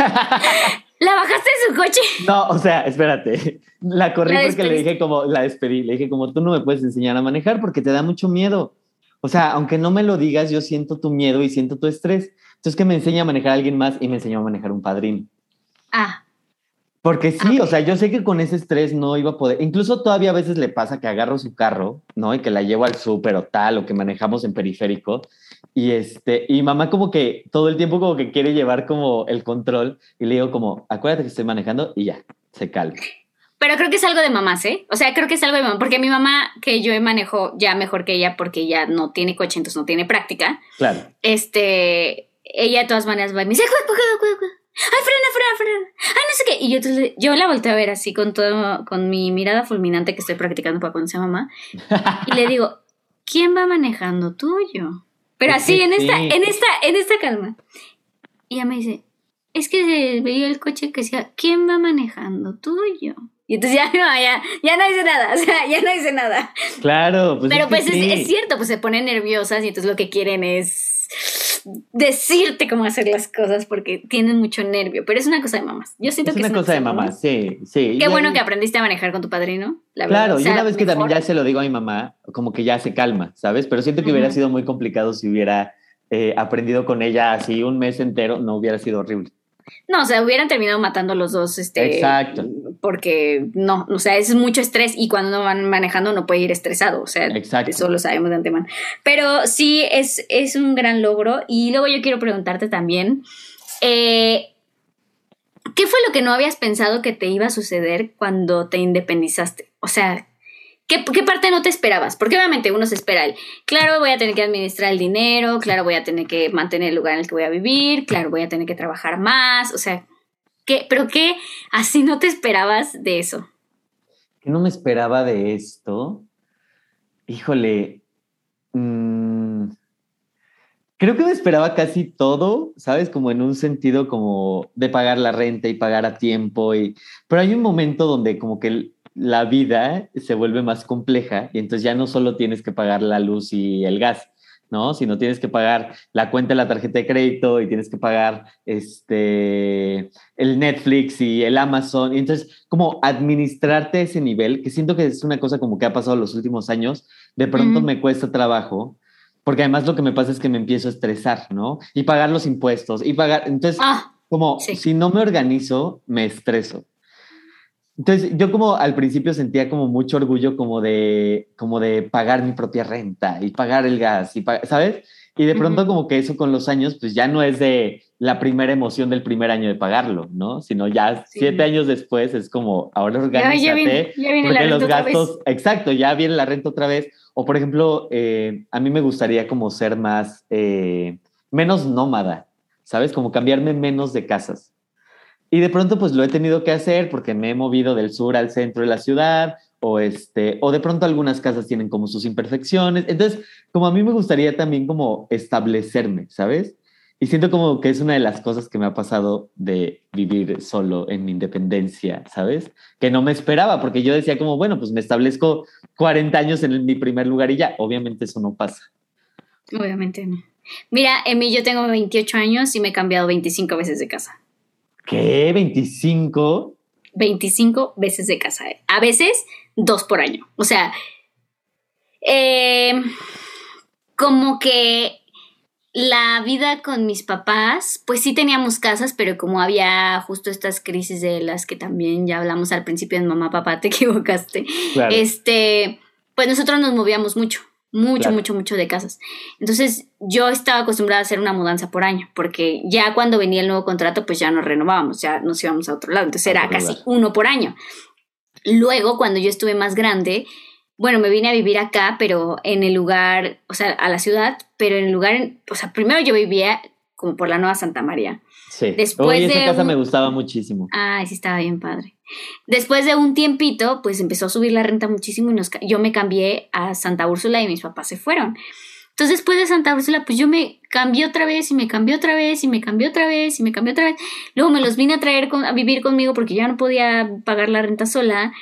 ¿La bajaste de su coche? No, o sea, espérate. La corrí porque le dije como, la despedí. Le dije como, tú no me puedes enseñar a manejar porque te da mucho miedo. O sea, aunque no me lo digas, yo siento tu miedo y siento tu estrés. Entonces que me enseña a manejar a alguien más y me enseñó a manejar un padrino. Ah. Porque sí, o sea, yo sé que con ese estrés no iba a poder. Incluso todavía a veces le pasa que agarro su carro, ¿no? Y que la llevo al súper o tal, o que manejamos en periférico. Y este, y mamá como que todo el tiempo como que quiere llevar como el control. Y le digo como, acuérdate que estoy manejando y ya, se calma. Pero creo que es algo de mamás, ¿eh? O sea, creo que es algo de mamá. Porque mi mamá, que yo manejo ya mejor que ella, porque ella no tiene coche, entonces no tiene práctica. Claro. Este, ella de todas maneras va y me dice, cuidado, cuidado, cuidado ay, frena, frena, frena, ay, no sé qué. Y yo, yo la volteé a ver así con todo, con mi mirada fulminante que estoy practicando para cuando sea mamá. Y le digo, ¿quién va manejando tuyo? Pero así, en <laughs> esta, en esta, en esta calma. Y ella me dice, es que se veía el coche que decía, ¿quién va manejando tuyo? Y entonces ya <laughs> no, ya, ya no dice nada, <laughs> o sea, ya no dice nada. Claro, pues. Pero pues es, es, cierto, pues se ponen nerviosas y entonces lo que quieren es decirte cómo hacer las cosas porque tienen mucho nervio, pero es una cosa de mamás. Yo siento es que una es una cosa de mamás, sí, sí. Qué bueno que aprendiste a manejar con tu padrino. La claro, y una vez que también ya se lo digo a mi mamá, como que ya se calma, ¿sabes? Pero siento que hubiera sido muy complicado si hubiera eh, aprendido con ella así un mes entero, no hubiera sido horrible. No, o sea, hubieran terminado matando los dos, este. Exacto. Porque no, o sea, es mucho estrés y cuando no van manejando no puede ir estresado, o sea, eso lo sabemos de antemano. Pero sí es, es un gran logro y luego yo quiero preguntarte también, eh, ¿qué fue lo que no habías pensado que te iba a suceder cuando te independizaste? O sea, ¿Qué, parte no te esperabas? Porque obviamente uno se espera el, claro, voy a tener que administrar el dinero, claro, voy a tener que mantener el lugar en el que voy a vivir, claro, voy a tener que trabajar más, o sea, ¿qué, pero qué así no te esperabas de eso? ¿Qué no me esperaba de esto? Híjole, mm, creo que me esperaba casi todo, ¿sabes? Como en un sentido como de pagar la renta y pagar a tiempo, y, pero hay un momento donde como que... El, la vida se vuelve más compleja y entonces ya no solo tienes que pagar la luz y el gas, ¿no? Sino tienes que pagar la cuenta de la tarjeta de crédito y tienes que pagar este, el Netflix y el Amazon. Y entonces, como administrarte ese nivel, que siento que es una cosa como que ha pasado los últimos años, de pronto me cuesta trabajo. Porque además lo que me pasa es que me empiezo a estresar, ¿no? Y pagar los impuestos y pagar. Entonces, ah, como si no me organizo, me estreso. Entonces, yo como al principio sentía como mucho orgullo como de, como de pagar mi propia renta y pagar el gas, y ¿sabes? Y de pronto como que eso con los años, pues ya no es de la primera emoción del primer año de pagarlo, ¿no? Sino ya siete años después es como, ahora organízate, porque los gastos, exacto, ya viene la renta otra vez. O por ejemplo, eh, a mí me gustaría como ser más, eh, menos nómada, ¿sabes? Como cambiarme menos de casas. Y de pronto pues lo he tenido que hacer porque me he movido del sur al centro de la ciudad o este o de pronto algunas casas tienen como sus imperfecciones. Entonces, como a mí me gustaría también como establecerme, ¿sabes? Y siento como que es una de las cosas que me ha pasado de vivir solo en mi independencia, ¿sabes? Que no me esperaba, porque yo decía como, bueno, pues me establezco 40 años en mi primer lugar y ya, obviamente eso no pasa. Obviamente no. Mira, Emi, yo tengo 28 años y me he cambiado 25 veces de casa. ¿Qué? ¿25? 25 veces de casa. A veces dos por año. O sea, eh, como que la vida con mis papás, pues sí teníamos casas, pero como había justo estas crisis de las que también ya hablamos al principio en mamá, papá, te <laughs> equivocaste. Este, pues nosotros nos movíamos mucho, mucho, mucho, mucho de casas. Entonces yo estaba acostumbrada a hacer una mudanza por año, porque ya cuando venía el nuevo contrato, pues ya nos renovábamos, ya nos íbamos a otro lado. Entonces era casi uno por año. Luego, cuando yo estuve más grande, bueno, me vine a vivir acá, pero en el lugar, o sea, a la ciudad, pero en el lugar, o sea, primero yo vivía como por la Nueva Santa María. Sí. Después de esa casa me gustaba muchísimo. Ay, sí, estaba bien padre. Después de un tiempito, pues empezó a subir la renta muchísimo y nos, yo me cambié a Santa Úrsula y mis papás se fueron. Entonces, después de Santa Úrsula, pues yo me cambié otra vez y me cambié otra vez y me cambié otra vez y me cambié otra vez. Luego me los vine a traer a vivir conmigo porque ya no podía pagar la renta sola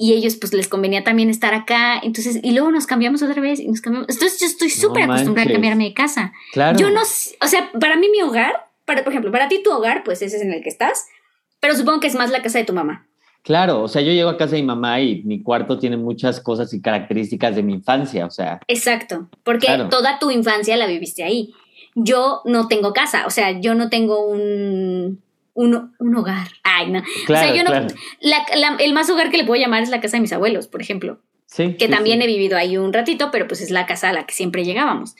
y ellos pues les convenía también estar acá, entonces, y luego nos cambiamos otra vez y nos cambiamos. Entonces yo estoy súper acostumbrada a cambiarme de casa. Claro. Yo no, o sea, para mí mi hogar, para, por ejemplo, para ti tu hogar, pues ese es en el que estás, pero supongo que es más la casa de tu mamá. Claro, o sea, yo llego a casa de mi mamá y mi cuarto tiene muchas cosas y características de mi infancia, o sea. Exacto, porque toda tu infancia la viviste ahí. Yo no tengo casa, o sea, yo no tengo un un, hogar. Ay, no. o sea, yo no. el más hogar que le puedo llamar es la casa de mis abuelos, por ejemplo. Sí. Que también he vivido ahí un ratito, pero pues es la casa a la que siempre llegábamos.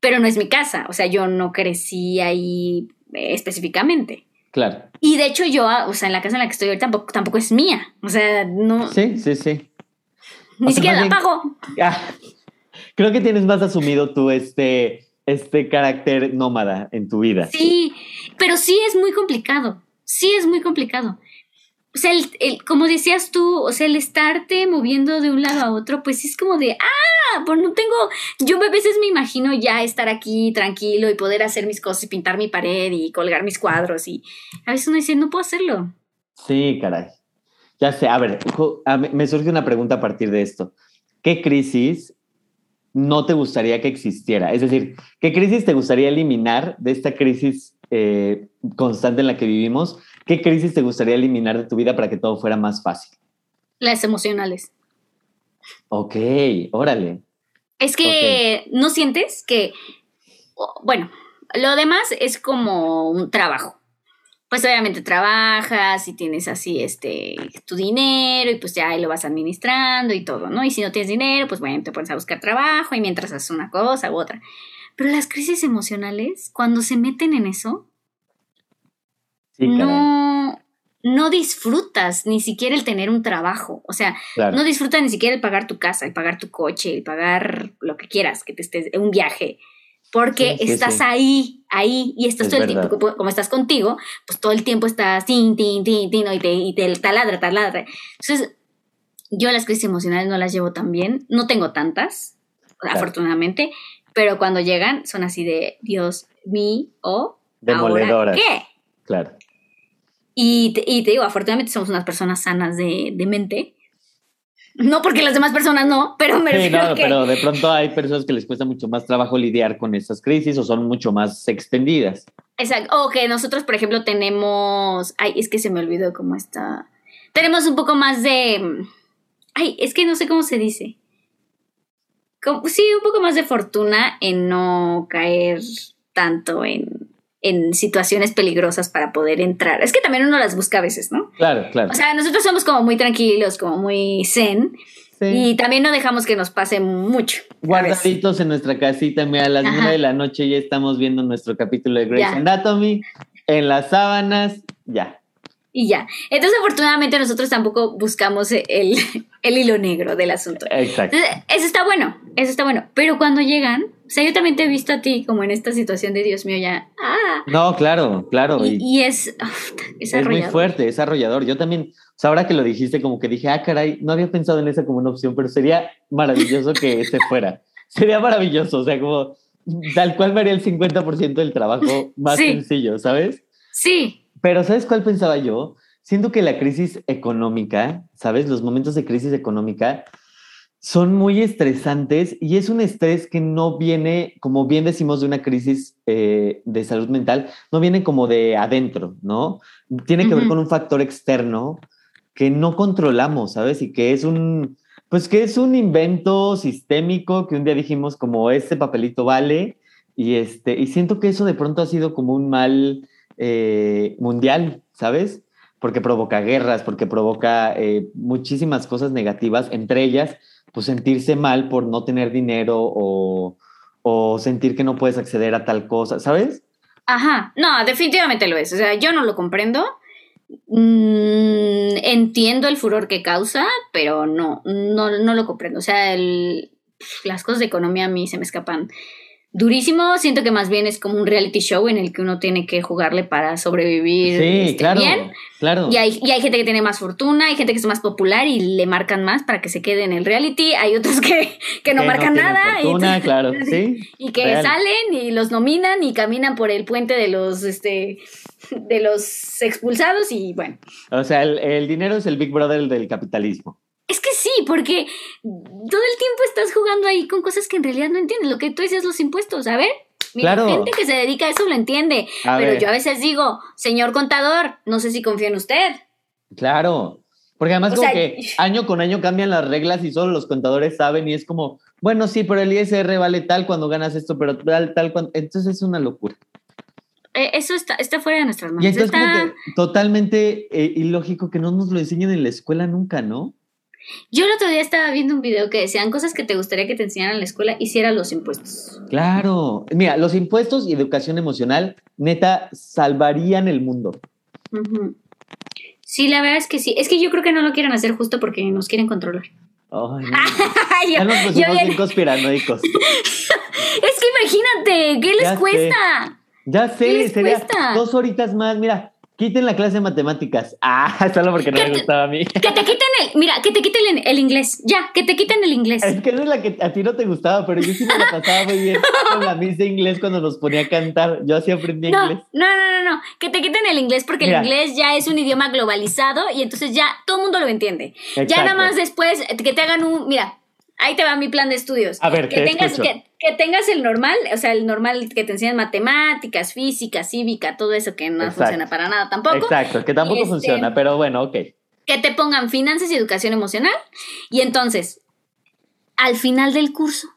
Pero no es mi casa, o sea, yo no crecí ahí eh, específicamente. Claro. Y de hecho yo, o sea, en la casa en la que estoy ahorita tampoco, tampoco es mía. O sea, no. Sí, sí, sí. Ni siquiera la pago. Ah, creo que tienes más asumido tú este este carácter nómada en tu vida. Sí, pero sí es muy complicado, sí es muy complicado. O sea, el, como decías tú, o sea, el estarte moviendo de un lado a otro, pues es como de, ah, pues no tengo, yo a veces me imagino ya estar aquí tranquilo y poder hacer mis cosas y pintar mi pared y colgar mis cuadros y a veces uno dice, no puedo hacerlo. Sí, caray. Ya sé, a ver, me surge una pregunta a partir de esto. ¿Qué crisis no te gustaría que existiera? Es decir, ¿qué crisis te gustaría eliminar de esta crisis eh, constante en la que vivimos? ¿Qué crisis te gustaría eliminar de tu vida para que todo fuera más fácil? Las emocionales. Ok, órale. Es que no sientes que, bueno, lo demás es como un trabajo pues obviamente trabajas y tienes así este tu dinero y pues ya ahí lo vas administrando y todo, ¿no? Y si no tienes dinero, pues bueno, te pones a buscar trabajo y mientras haces una cosa u otra. Pero las crisis emocionales, cuando se meten en eso, no, no disfrutas ni siquiera el tener un trabajo. O sea, no disfrutas ni siquiera el pagar tu casa, el pagar tu coche, el pagar lo que quieras, que te estés, un viaje porque estás ahí, ahí, y estás todo el tiempo, como estás contigo, pues todo el tiempo estás tin, tin, tin, tin, y te, y te taladra, taladra. Entonces, yo las crisis emocionales no las llevo tan bien, no tengo tantas, afortunadamente, pero cuando llegan son así de, Dios mío, Demoledoras. ¿qué? Claro. Y te, y te digo, afortunadamente somos unas personas sanas de, de mente, no porque las demás personas no, pero me sí, no, pero de pronto hay personas que les cuesta mucho más trabajo lidiar con esas crisis o son mucho más extendidas. Exacto. O que nosotros, por ejemplo, tenemos. Ay, es que se me olvidó cómo está. Tenemos un poco más de. Ay, es que no sé cómo se dice. sí, un poco más de fortuna en no caer tanto en en situaciones peligrosas para poder entrar. Es que también uno las busca a veces, ¿no? Claro, claro. O sea, nosotros somos como muy tranquilos, como muy zen. Y también no dejamos que nos pase mucho. Guardaditos en nuestra casita, mira, a las nueve de la noche ya estamos viendo nuestro capítulo de Grey's Anatomy, en las sábanas, ya. Y ya. Entonces, afortunadamente, nosotros tampoco buscamos el, <laughs> el hilo negro del asunto. Exacto. eso está bueno, eso está bueno. Pero cuando llegan, o sea, yo también te he visto a ti como en esta situación de Dios mío, ya. ¡Ah! No, claro, claro. Y, es, es, es muy fuerte, es arrollador. Yo también, o sea, ahora que lo dijiste, como que dije, ah, caray, no había pensado en esa como una opción, pero sería maravilloso que se <laughs> fuera. Sería maravilloso, o sea, como tal cual me haría el 50% del trabajo más sencillo, ¿sabes? Sí. Pero ¿sabes cuál pensaba yo? Siento que la crisis económica, ¿sabes? Los momentos de crisis económica son muy estresantes y es un estrés que no viene, como bien decimos, de una crisis eh, de salud mental, no viene como de adentro, ¿no? Tiene que ver con un factor externo que no controlamos, ¿sabes? Y que es un, pues que es un invento sistémico que un día dijimos como este papelito vale y este, y siento que eso de pronto ha sido como un mal eh, mundial, ¿sabes? Porque provoca guerras, porque provoca eh, muchísimas cosas negativas, entre ellas pues sentirse mal por no tener dinero o, sentir que no puedes acceder a tal cosa, ¿sabes? Ajá, no, definitivamente lo es. O sea, yo no lo comprendo. Mm, entiendo el furor que causa, pero no, no, no lo comprendo. O sea, las cosas de economía a mí se me escapan durísimo. Siento que más bien es como un reality show en el que uno tiene que jugarle para sobrevivir sí, este, claro, bien. Claro. Y hay, y hay gente que tiene más fortuna, hay gente que es más popular y le marcan más para que se quede en el reality. Hay otros que, que no marcan nada. y, claro, <laughs> sí. Y que salen y los nominan y caminan por el puente de los este de los expulsados y bueno. O sea, el, el dinero es el Big Brother del capitalismo. Es que sí, porque todo el tiempo estás jugando ahí con cosas que en realidad no entiendes. Lo que tú dices, los impuestos. A ver, la gente que se dedica a eso lo entiende. pero yo a veces digo, señor contador, no sé si confío en usted. Claro. Porque además como que <laughs> año con año cambian las reglas y solo los contadores saben y es como, bueno, sí, pero el ISR vale tal cuando ganas esto, pero tal, tal cuando... Entonces es una locura. Eh, eso está, está fuera de nuestras manos. Y como que totalmente eh, ilógico que no nos lo enseñen en la escuela nunca, ¿no? Yo el otro día estaba viendo un video que decían cosas que te gustaría que te enseñaran en la escuela, hiciera los impuestos. Claro, mira, los impuestos y educación emocional, neta, salvarían el mundo. Sí, la verdad es que sí. Es que yo creo que no lo quieren hacer justo porque nos quieren controlar. <laughs> ya nos pusimos bien conspiranoicos. <laughs> es que imagínate, ¿qué les cuesta? Ya sé, sería dos horitas más. Mira, Quiten la clase de matemáticas. <laughs> Ah, solo porque no me gustaba a mí. Que te quiten el, mira, que te quiten el, inglés. Ya, que te quiten el inglés. Es que no es la que a ti no te gustaba, pero yo sí me la pasaba muy bien con la miss de inglés cuando nos ponía a cantar. Yo así aprendí inglés. No, no, no, no. Que te quiten el inglés porque el inglés ya es un idioma globalizado y entonces ya todo el mundo lo entiende. Ya nada más después que te hagan un, mira, ahí te va mi plan de estudios. A ver, que tengas que, que, tengas el normal, o sea, el normal que te enseñan matemáticas, física, cívica, todo eso que no funciona para nada tampoco. Exacto, que tampoco este, funciona, pero bueno, ok. Que te pongan finanzas y educación emocional y entonces, al final del curso,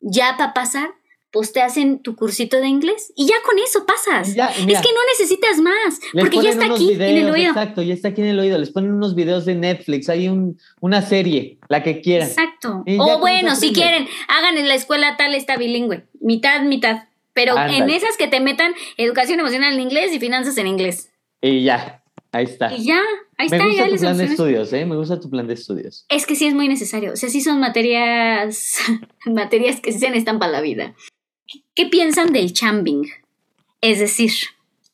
ya para pasar, pues te hacen tu cursito de inglés y ya con eso pasas. es que no necesitas más, porque ya está aquí en el oído. Exacto, ya está aquí en el oído. Les ponen unos videos de Netflix, hay un, una serie, la que quieran. Exacto. O bueno, si quieren, hagan en la escuela tal esta bilingüe, mitad, mitad. Pero en esas que te metan educación emocional en inglés y finanzas en inglés. Y ya, ahí está. Y ya, ahí está. Me gusta tu plan de estudios, ¿eh? Me gusta tu plan de estudios. Es que sí es muy necesario. O sea, sí son materias, <laughs> materias que sí se necesitan para la vida. ¿Qué piensan del chambing? Es decir,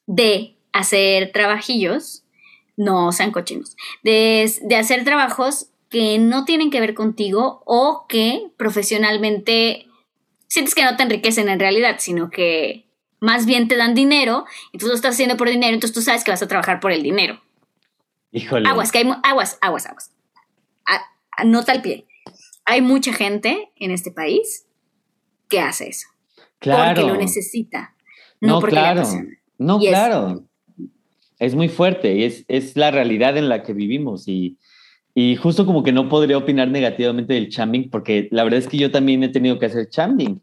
de hacer trabajillos, no sean cochinos, de, de hacer trabajos que no tienen que ver contigo o que profesionalmente sientes que no te enriquecen en realidad, sino que más bien te dan dinero y tú lo estás haciendo por dinero, entonces tú sabes que vas a trabajar por el dinero. Híjole. Aguas, que hay aguas, aguas, aguas. Nota al pie. Hay mucha gente en este país que hace eso. Claro. Porque lo necesita. No, claro. No, claro. Es, muy fuerte y es, es, la realidad en la que vivimos. Y, y, justo como que no podría opinar negativamente del chambing, porque la verdad es que yo también he tenido que hacer chambing.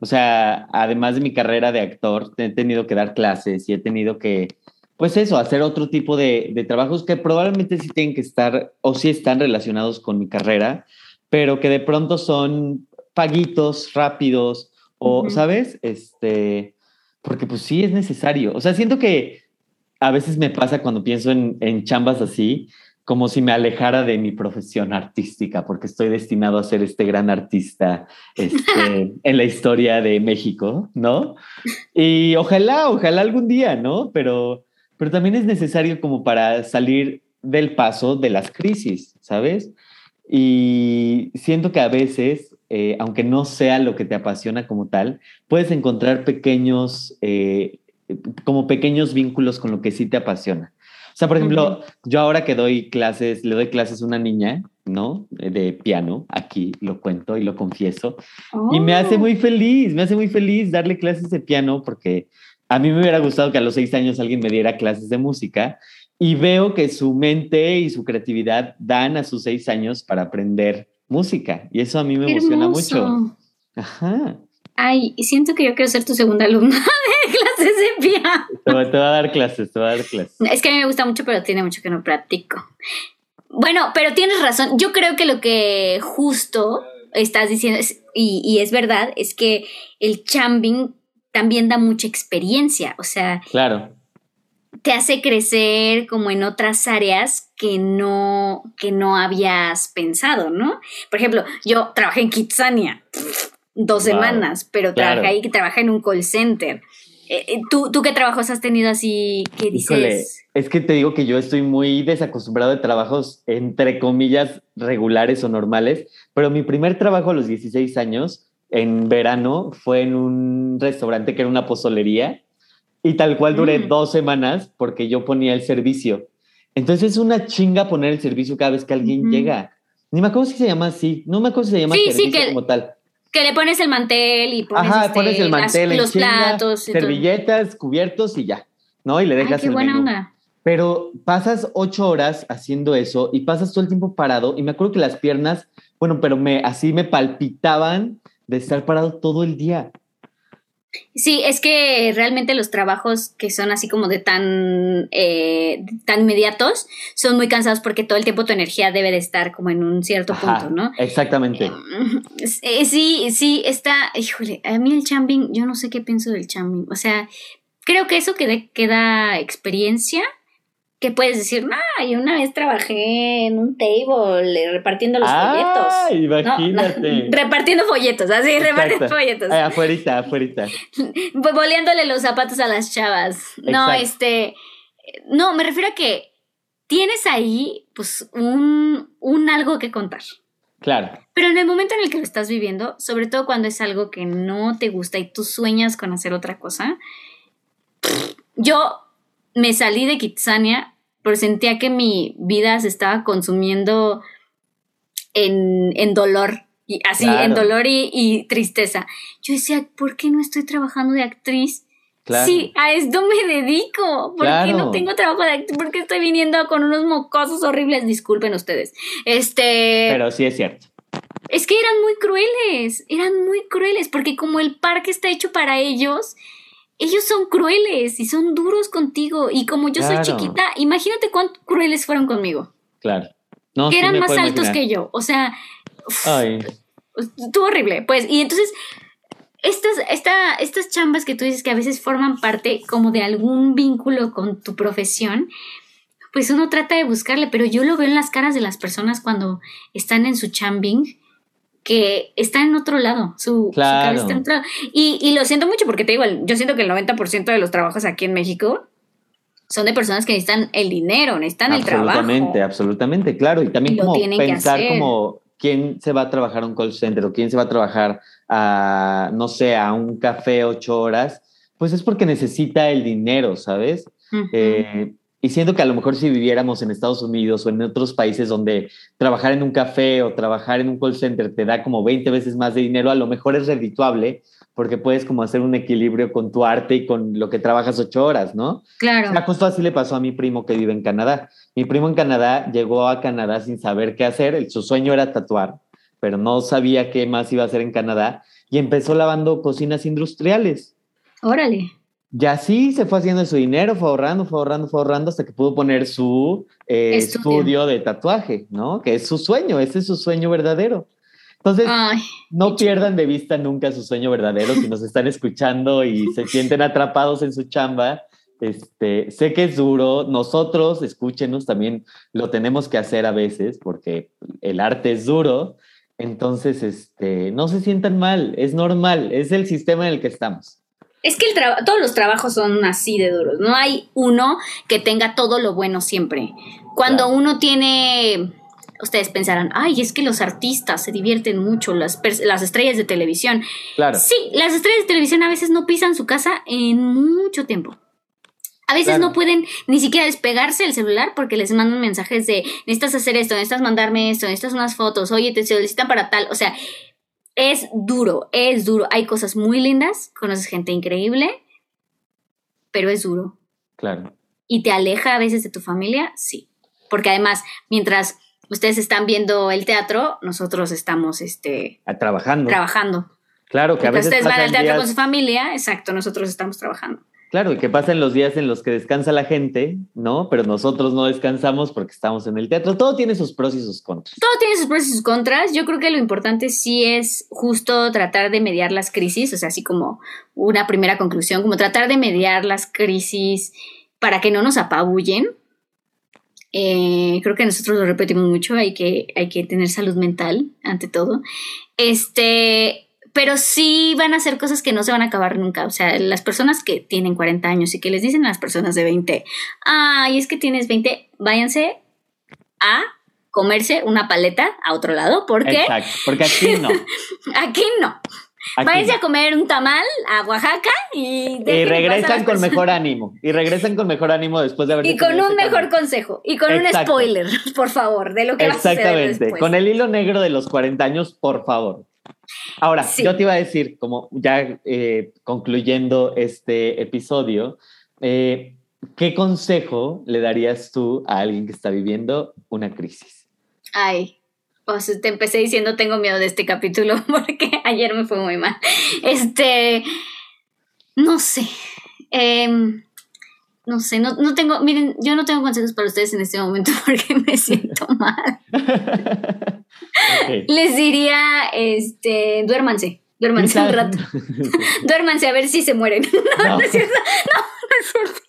O sea, además de mi carrera de actor, he tenido que dar clases y he tenido que, pues eso, hacer otro tipo de, de trabajos que probablemente sí tienen que estar o sí están relacionados con mi carrera, pero que de pronto son paguitos rápidos o, ¿sabes? Este, porque pues sí es necesario. O sea, siento que a veces me pasa cuando pienso en, en chambas así, como si me alejara de mi profesión artística, porque estoy destinado a ser este gran artista este, <laughs> en la historia de México, ¿no? Y ojalá, ojalá algún día, ¿no? Pero, pero también es necesario como para salir del paso de las crisis, ¿sabes? Y siento que a veces eh, aunque no sea lo que te apasiona como tal, puedes encontrar pequeños, eh, como pequeños vínculos con lo que sí te apasiona. O sea, por ejemplo, yo ahora que doy clases, le doy clases a una niña ¿no? De piano, aquí lo cuento y lo confieso. Y me hace oh. muy feliz, me hace muy feliz darle clases de piano porque a mí me hubiera gustado que a los seis años alguien me diera clases de música y veo que su mente y su creatividad dan a sus seis años para aprender música y eso a mí me emociona mucho. Ajá. Ay, siento que yo quiero ser tu segunda alumna <laughs> de clases de piano. Te voy, a dar clases, te voy a dar clases. Es que a mí me gusta mucho, pero tiene mucho que no practico. Bueno, pero tienes razón. Yo creo que lo que justo estás diciendo, y, y, es verdad, es que el chambing también da mucha experiencia. O sea, claro. Te hace crecer como en otras áreas que no, que no habías pensado, ¿no? Por ejemplo, yo trabajé en Kitsania dos semanas, pero trabajé ahí que trabajé en un call center. Eh, eh, ¿Tú, ¿Tú qué trabajos has tenido así que dices? es que te digo que yo estoy muy desacostumbrado de trabajos, entre comillas, regulares o normales, pero mi primer trabajo a los 16 años, en verano, fue en un restaurante que era una pozolería y tal cual duré mm. dos semanas porque yo ponía el servicio. Entonces es una chinga poner el servicio cada vez que alguien llega. Ni me acuerdo si se llama así, no me acuerdo si se llama servicio como tal. Que le pones el mantel y pones, Ajá, pones el este, mantel los platos. servilletas, cubiertos y ya, ¿no? Y le dejas qué el buena Onda. Pero pasas ocho horas haciendo eso y pasas todo el tiempo parado y me acuerdo que las piernas, bueno, pero me así me palpitaban de estar parado todo el día. Sí, es que realmente los trabajos que son así como de tan, eh, tan inmediatos son muy cansados porque todo el tiempo tu energía debe de estar como en un cierto punto, ¿no? Exactamente. Eh, <laughs> eh, sí, sí, está, híjole, a mí el chambing, yo no sé qué pienso del chambing, o sea, creo que eso que, que da experiencia que puedes decir, no, yo una vez trabajé en un table eh, repartiendo los folletos. imagínate. <laughs> repartiendo folletos, así, repartiendo folletos. Ay, afuerita, afuerita. <laughs> Boleándole los zapatos a las chavas. No, este, no, me refiero a que tienes ahí, pues, un, un algo que contar. Claro. Pero en el momento en el que lo estás viviendo, sobre todo cuando es algo que no te gusta y tú sueñas con hacer otra cosa, yo me salí de Kitsania porque sentía que mi vida se estaba consumiendo en, dolor, y así, en dolor y, tristeza. Yo decía, ¿por qué no estoy trabajando de actriz? Sí, a esto me dedico. ¿Por qué no tengo trabajo de actriz? ¿Por qué estoy viniendo con unos mocosos horribles? Disculpen ustedes. Este. Pero sí es cierto. Es que eran muy crueles, eran muy crueles, porque como el parque está hecho para ellos, ellos son crueles y son duros contigo. Y como yo soy chiquita, imagínate cuánto crueles fueron conmigo. Claro. No, que eran más altos que yo. O sea, Ay. estuvo horrible. Pues, y entonces, estas, esta, estas chambas que tú dices que a veces forman parte como de algún vínculo con tu profesión, pues uno trata de buscarle, pero yo lo veo en las caras de las personas cuando están en su chambing que está en otro lado, su, cabeza está en otro lado. Y, lo siento mucho porque te digo, yo siento que el 90% de los trabajos aquí en México son de personas que necesitan el dinero, necesitan el trabajo. Absolutamente, absolutamente, claro. Y también como pensar como quién se va a trabajar a un call center o quién se va a trabajar a, no sé, a un café ocho horas, pues es porque necesita el dinero, ¿sabes? Y siento que a lo mejor si viviéramos en Estados Unidos o en otros países donde trabajar en un café o trabajar en un call center te da como 20 veces más de dinero, a lo mejor es redituable porque puedes como hacer un equilibrio con tu arte y con lo que trabajas ocho horas, ¿no? Claro. O sea, justo así le pasó a mi primo que vive en Canadá. Mi primo en Canadá llegó a Canadá sin saber qué hacer. Su sueño era tatuar, pero no sabía qué más iba a hacer en Canadá y empezó lavando cocinas industriales. Órale. Y así se fue haciendo su dinero, fue ahorrando, fue ahorrando, fue ahorrando hasta que pudo poner su eh, estudio. de tatuaje, ¿no? Que es su sueño, ese es su sueño verdadero. Entonces, no pierdan de vista nunca su sueño verdadero si nos están escuchando y se sienten atrapados en su chamba. Este, sé que es duro, nosotros, escúchenos, también lo tenemos que hacer a veces porque el arte es duro. Entonces, este, no se sientan mal, es normal, es el sistema en el que estamos. Es que el todos los trabajos son así de duros. No hay uno que tenga todo lo bueno siempre. Cuando uno tiene, ustedes pensarán, ay, es que los artistas se divierten mucho, las, las estrellas de televisión. Claro. Sí, las estrellas de televisión a veces no pisan su casa en mucho tiempo. A veces no pueden ni siquiera despegarse el celular porque les mandan mensajes de necesitas hacer esto, necesitas mandarme esto, necesitas unas fotos, oye, te solicitan para tal. O sea, es duro, es duro. Hay cosas muy lindas, conoces gente increíble, pero es duro. Claro. ¿Y te aleja a veces de tu familia? Sí. Porque además, mientras ustedes están viendo el teatro, nosotros estamos este, trabajando. Trabajando. Claro, que a veces. Ustedes van al teatro con su familia, exacto, nosotros estamos trabajando. Claro, y que pasen los días en los que descansa la gente, ¿no? Pero nosotros no descansamos porque estamos en el teatro. Todo tiene sus pros y sus contras. Todo tiene sus pros y sus contras. Yo creo que lo importante sí es justo tratar de mediar las crisis, o sea, así como una primera conclusión, como tratar de mediar las crisis para que no nos apabullen. Eh, creo que nosotros lo repetimos mucho, hay que, hay que tener salud mental ante todo. Este, pero sí van a ser cosas que no se van a acabar nunca. O sea, las personas que tienen 40 años y que les dicen a las personas de 20, ay, es que tienes 20, váyanse a comerse una paleta a otro lado, porque... Exacto, porque aquí no. <laughs> aquí no. Váyanse a comer un tamal a Oaxaca y... Y regresan con mejor ánimo. Y regresan con mejor ánimo después de haber... Y con un mejor consejo. Y con un spoiler, <laughs> por favor, de lo que va a suceder Exactamente. Con el hilo negro de los 40 años, por favor. Ahora, yo te iba a decir, como ya eh, concluyendo este episodio, eh, ¿qué consejo le darías tú a alguien que está viviendo una crisis? Ay, pues te empecé diciendo tengo miedo de este capítulo <laughs> porque ayer me fue muy mal. Este, no sé. Em, no sé, no, no, tengo, miren, yo no tengo consejos para ustedes en este momento <laughs> porque me siento mal. Les diría, este, duérmanse, duérmanse un rato. <laughs> duérmanse a ver si se mueren. <laughs> No, no, es cierto. No, no es cierto.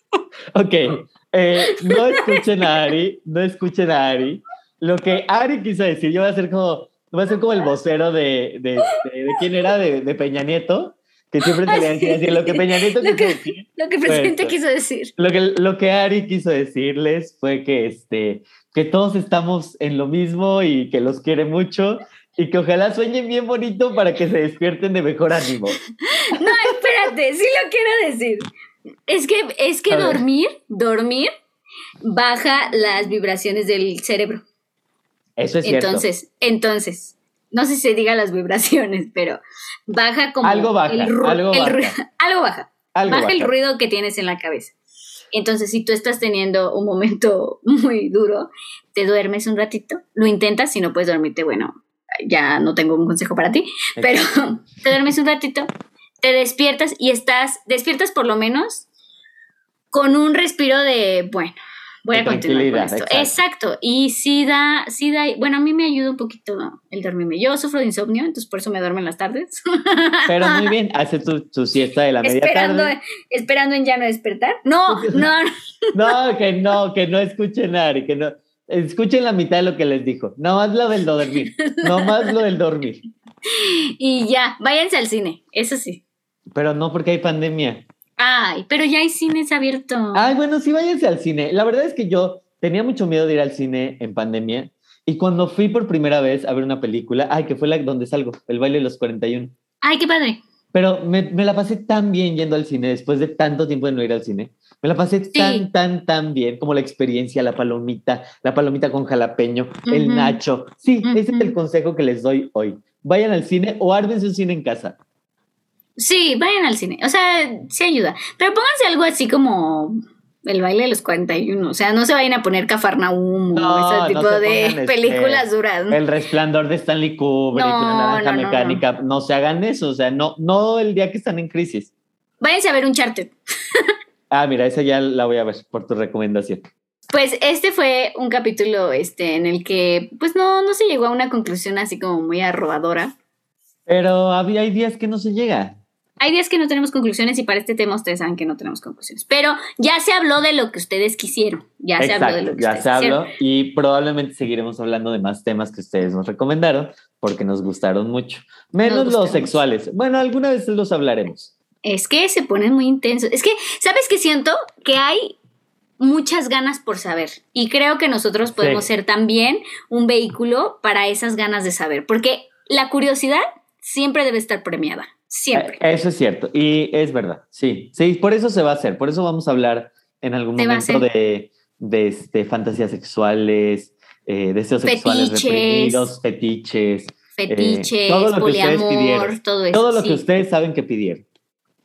Ok, eh, no escuchen a Ari, no escuchen a Ari. Lo que Ari quiso decir, yo voy a ser como, voy a ser como el vocero de, de, de, quién era, de, de Peña Nieto que siempre tenían que decir lo que Peña Nieto quiso decir. Lo que presidente quiso decir. Lo que, lo que Ari quiso decirles fue que, este, que todos estamos en lo mismo y que los quiere mucho y que ojalá sueñen bien bonito para que se despierten de mejor ánimo. <laughs> No, espérate, sí lo quiero decir. Es que, es que dormir, dormir, baja las vibraciones del cerebro. Eso es cierto. Entonces, entonces, no sé si se diga las vibraciones, <laughs> pero baja como algo baja, el, algo, baja. algo baja. baja el ruido que tienes en la cabeza. Entonces, si tú estás teniendo un momento <laughs> muy duro, te duermes un ratito, lo intentas, si no puedes dormirte, bueno, ya no tengo un consejo para ti, pero <laughs> te duermes un ratito, te despiertas y estás, despiertas por lo menos con un respiro de, bueno, voy a continuar con esto. Exacto. Y sí da, sí da, bueno, a mí me ayuda un poquito el dormirme. Yo sufro de insomnio, entonces por eso me duermo en las tardes. Pero muy <laughs> bien, hace tu, siesta de la media esperando, tarde. Esperando en ya no despertar. <laughs> No, no. no, que no, que no escuchen a Ari, que no. Escuchen la mitad de lo que les dijo. No más lo del dormir. No más lo del dormir. <laughs> Y ya, váyanse al cine, eso sí. Pero no porque hay pandemia. Ay, pero ya hay cines abiertos. Ay, bueno, sí, váyanse al cine. La verdad es que yo tenía mucho miedo de ir al cine en pandemia. Y cuando fui por primera vez a ver una película, ay, que fue la donde salgo, El baile de los 41. Ay, qué padre. Pero me, me la pasé tan bien yendo al cine después de tanto tiempo de no ir al cine. Me la pasé tan, tan, tan bien como la experiencia, la palomita, la palomita con jalapeño, el nacho. Sí, ese es el consejo que les doy hoy. Vayan al cine o árbense un cine en casa. Sí, vayan al cine. O sea, sí ayuda. Pero pónganse algo así como el baile de los 41. O sea, no se vayan a poner Cafarnaum o ese tipo de este, películas duras. El resplandor de Stanley Kubrick, no, la naranja mecánica. No, se hagan eso. O sea, no, no el día que están en crisis. Váyanse a ver un charter. <laughs> ah, mira, esa ya la voy a ver por tu recomendación. Pues este fue un capítulo este, en el que pues no, no se llegó a una conclusión así como muy arrobadora. Pero había, hay días que no se llega hay días que no tenemos conclusiones y para este tema ustedes saben que no tenemos conclusiones. Pero ya se habló de lo que ustedes quisieron. Ya se habló de lo que ya se habló y probablemente seguiremos hablando de más temas que ustedes nos recomendaron porque nos gustaron mucho. Menos los sexuales. Bueno, alguna vez los hablaremos. Es que se ponen muy intensos. Es que, ¿sabes qué siento? Que hay muchas ganas por saber. Y creo que nosotros podemos ser también un vehículo para esas ganas de saber. Porque la curiosidad siempre debe estar premiada. Siempre. Eh, eso es cierto. Y es verdad. Sí, sí, por eso se va a hacer. Por eso vamos a hablar en algún momento de, de este, fantasías sexuales, eh, deseos sexuales reprimidos, fetiches. Fetiches, todo lo poliamor, todo eso. Todo lo que ustedes saben que pidieron.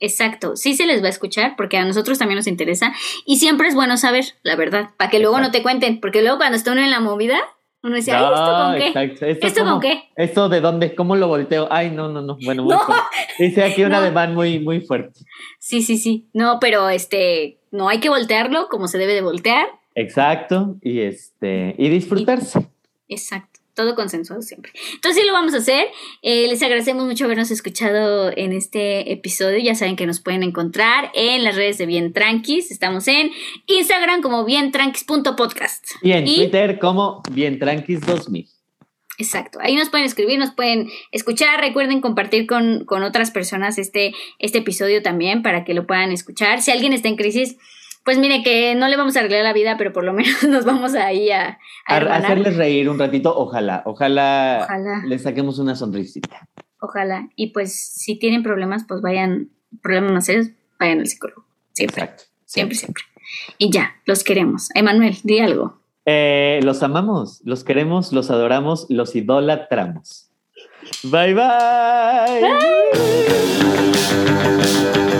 Exacto, sí se les va a escuchar porque a nosotros también nos interesa y siempre es bueno saber, la verdad, para que luego no te cuenten, porque luego cuando está uno en la movida, uno dice, ay, ¿esto con qué? ¿Esto, con qué? ¿Esto de dónde? ¿Cómo lo volteo? Ay, no, no, no. Bueno, muy <laughs> Dice aquí un ademán muy, muy fuerte. Sí, sí, sí. No, pero este, no hay que voltearlo como se debe de voltear. Exacto. Y este, y disfrutarse. exacto todo consensuado siempre. Entonces sí lo vamos a hacer. Eh, les agradecemos mucho habernos escuchado en este episodio. Ya saben que nos pueden encontrar en las redes de Bien Tranquis. Estamos en Instagram como bientranquis.podcast. Y en Twitter como bientranquis2000. Exacto, ahí nos pueden escribir, nos pueden escuchar, recuerden compartir con, con otras personas este, este episodio también para que lo puedan escuchar. Si alguien está en crisis, pues mire que no le vamos a arreglar la vida, pero por lo menos <laughs> nos vamos ahí a, a, hacerles reír un ratito, ojalá, ojalá, ojalá les saquemos una sonrisita. Ojalá. Y pues si tienen problemas, pues vayan, problemas más serios, vayan al psicólogo. Siempre. Exacto. Siempre, siempre. Y ya, los queremos. Emanuel, di algo. Eh, los amamos, los queremos, los adoramos, los idolatramos. bye. bye. bye.